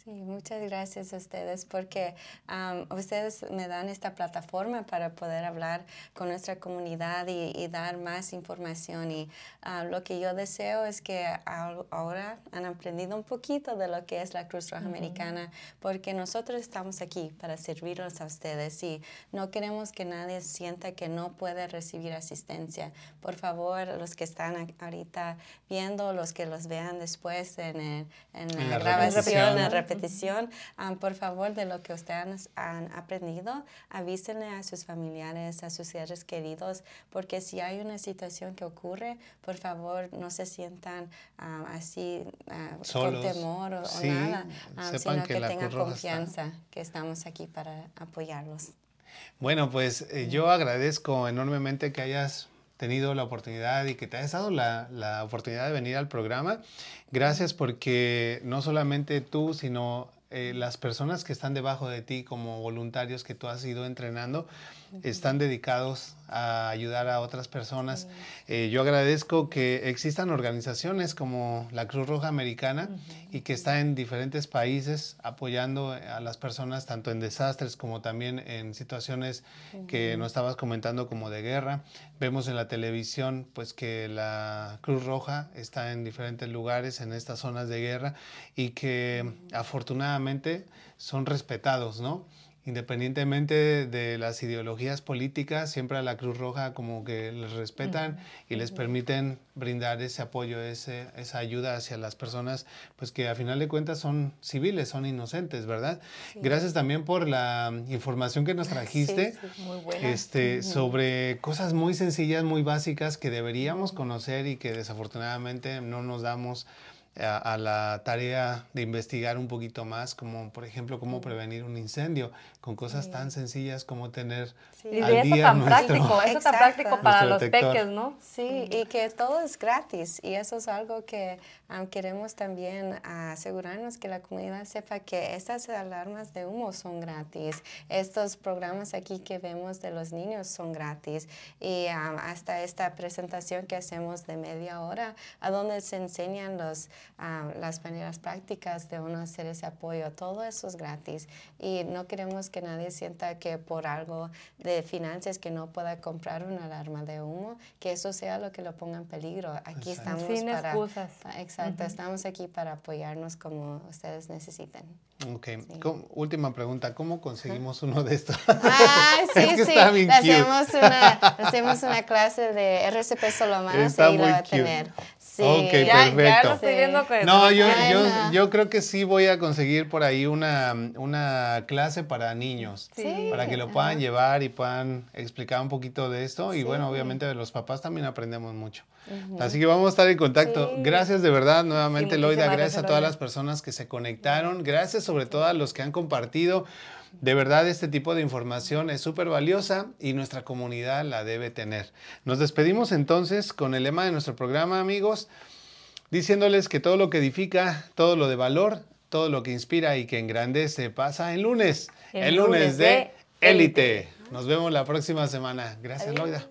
Sí, muchas gracias a ustedes porque am, ustedes me dan esta plataforma para poder hablar con nuestra comunidad y, y dar más información. Y ah, lo que yo deseo es que al- ahora han aprendido un poquito de lo que es la Cruz Roja Americana, porque nosotros estamos aquí para servirlos a ustedes y no queremos que nadie sienta que no puede recibir asistencia. Por favor, los que están ahorita viendo, los que los vean después en, el- en la, En la grabación, repetición. en la repetición, ah, por favor, de lo que ustedes han aprendido, avísenle a sus familiares, a sus seres queridos, porque si hay una situación que ocurre, por favor, no se sientan ah, así ah, con temor o, o Sí, nada, ah, sepan sino que que, tengan Roja está- confianza que estamos aquí para apoyarlos. Bueno, pues eh, yo agradezco enormemente que hayas tenido la oportunidad y que te hayas dado la, la oportunidad de venir al programa. Gracias porque no solamente tú, sino eh, las personas que están debajo de ti como voluntarios que tú has ido entrenando, están dedicados a ayudar a otras personas. Eh, yo agradezco que existan organizaciones como la Cruz Roja Americana y que está en diferentes países apoyando a las personas tanto en desastres como también en situaciones que no estabas comentando como de guerra. Vemos en la televisión pues que la Cruz Roja está en diferentes lugares en estas zonas de guerra y que afortunadamente son respetados, ¿no? Independientemente de las ideologías políticas, siempre a la Cruz Roja como que les respetan y les permiten brindar ese apoyo, ese, esa ayuda hacia las personas, pues que a final de cuentas son civiles, son inocentes, ¿verdad? Gracias también por la información que nos trajiste. sí, Muy buena. Este, sobre cosas muy sencillas, muy básicas que deberíamos conocer y que desafortunadamente no nos damos a, a la tarea de investigar un poquito más, como por ejemplo cómo prevenir un incendio, con cosas tan sencillas como tener y al de eso día tan nuestro- práctico, eso tan práctico para los peques, ¿no? Sí, y que todo es gratis y eso es algo que um, queremos también asegurarnos que la comunidad sepa que estas alarmas de humo son gratis, estos programas aquí que vemos de los niños son gratis y um, hasta esta presentación que hacemos de media hora a donde se enseñan los, um, las maneras prácticas de uno hacer ese apoyo, todo eso es gratis y no queremos que nadie sienta que por algo de finanzas que no pueda comprar una alarma de humo, que eso sea lo que lo ponga en peligro. Aquí Exacto. estamos Sin para... excusas. pa- Exacto, estamos aquí para apoyarnos como ustedes necesiten. Ok, ¿Cómo- última pregunta, ¿cómo conseguimos uno de estos? Ah, sí, Es que sí. está bien Le cute. hacemos, una, hacemos una clase de RCP Solomano Está y lo va a tener. Sí. Ok, Ya, ya perfecto. lo estoy viendo que No, yo, yo, yo creo que sí voy a conseguir por ahí una, una clase para niños. Sí. Para que lo puedan llevar y puedan explicar un poquito de esto. Y bueno, obviamente de los papás también aprendemos mucho. Así que vamos a estar en contacto. Sí. Gracias de verdad nuevamente, Sí, Loida. Gracias a todas Loida. las personas que se conectaron. Gracias sobre todo a los que han compartido. De verdad, este tipo de información es súper valiosa y nuestra comunidad la debe tener. Nos despedimos entonces con el lema de nuestro programa, amigos diciéndoles que todo lo que edifica, todo lo de valor, todo lo que inspira y que engrandece pasa el lunes, El el, lunes lunes de de Élite. Nos vemos la próxima semana. Gracias, Loida.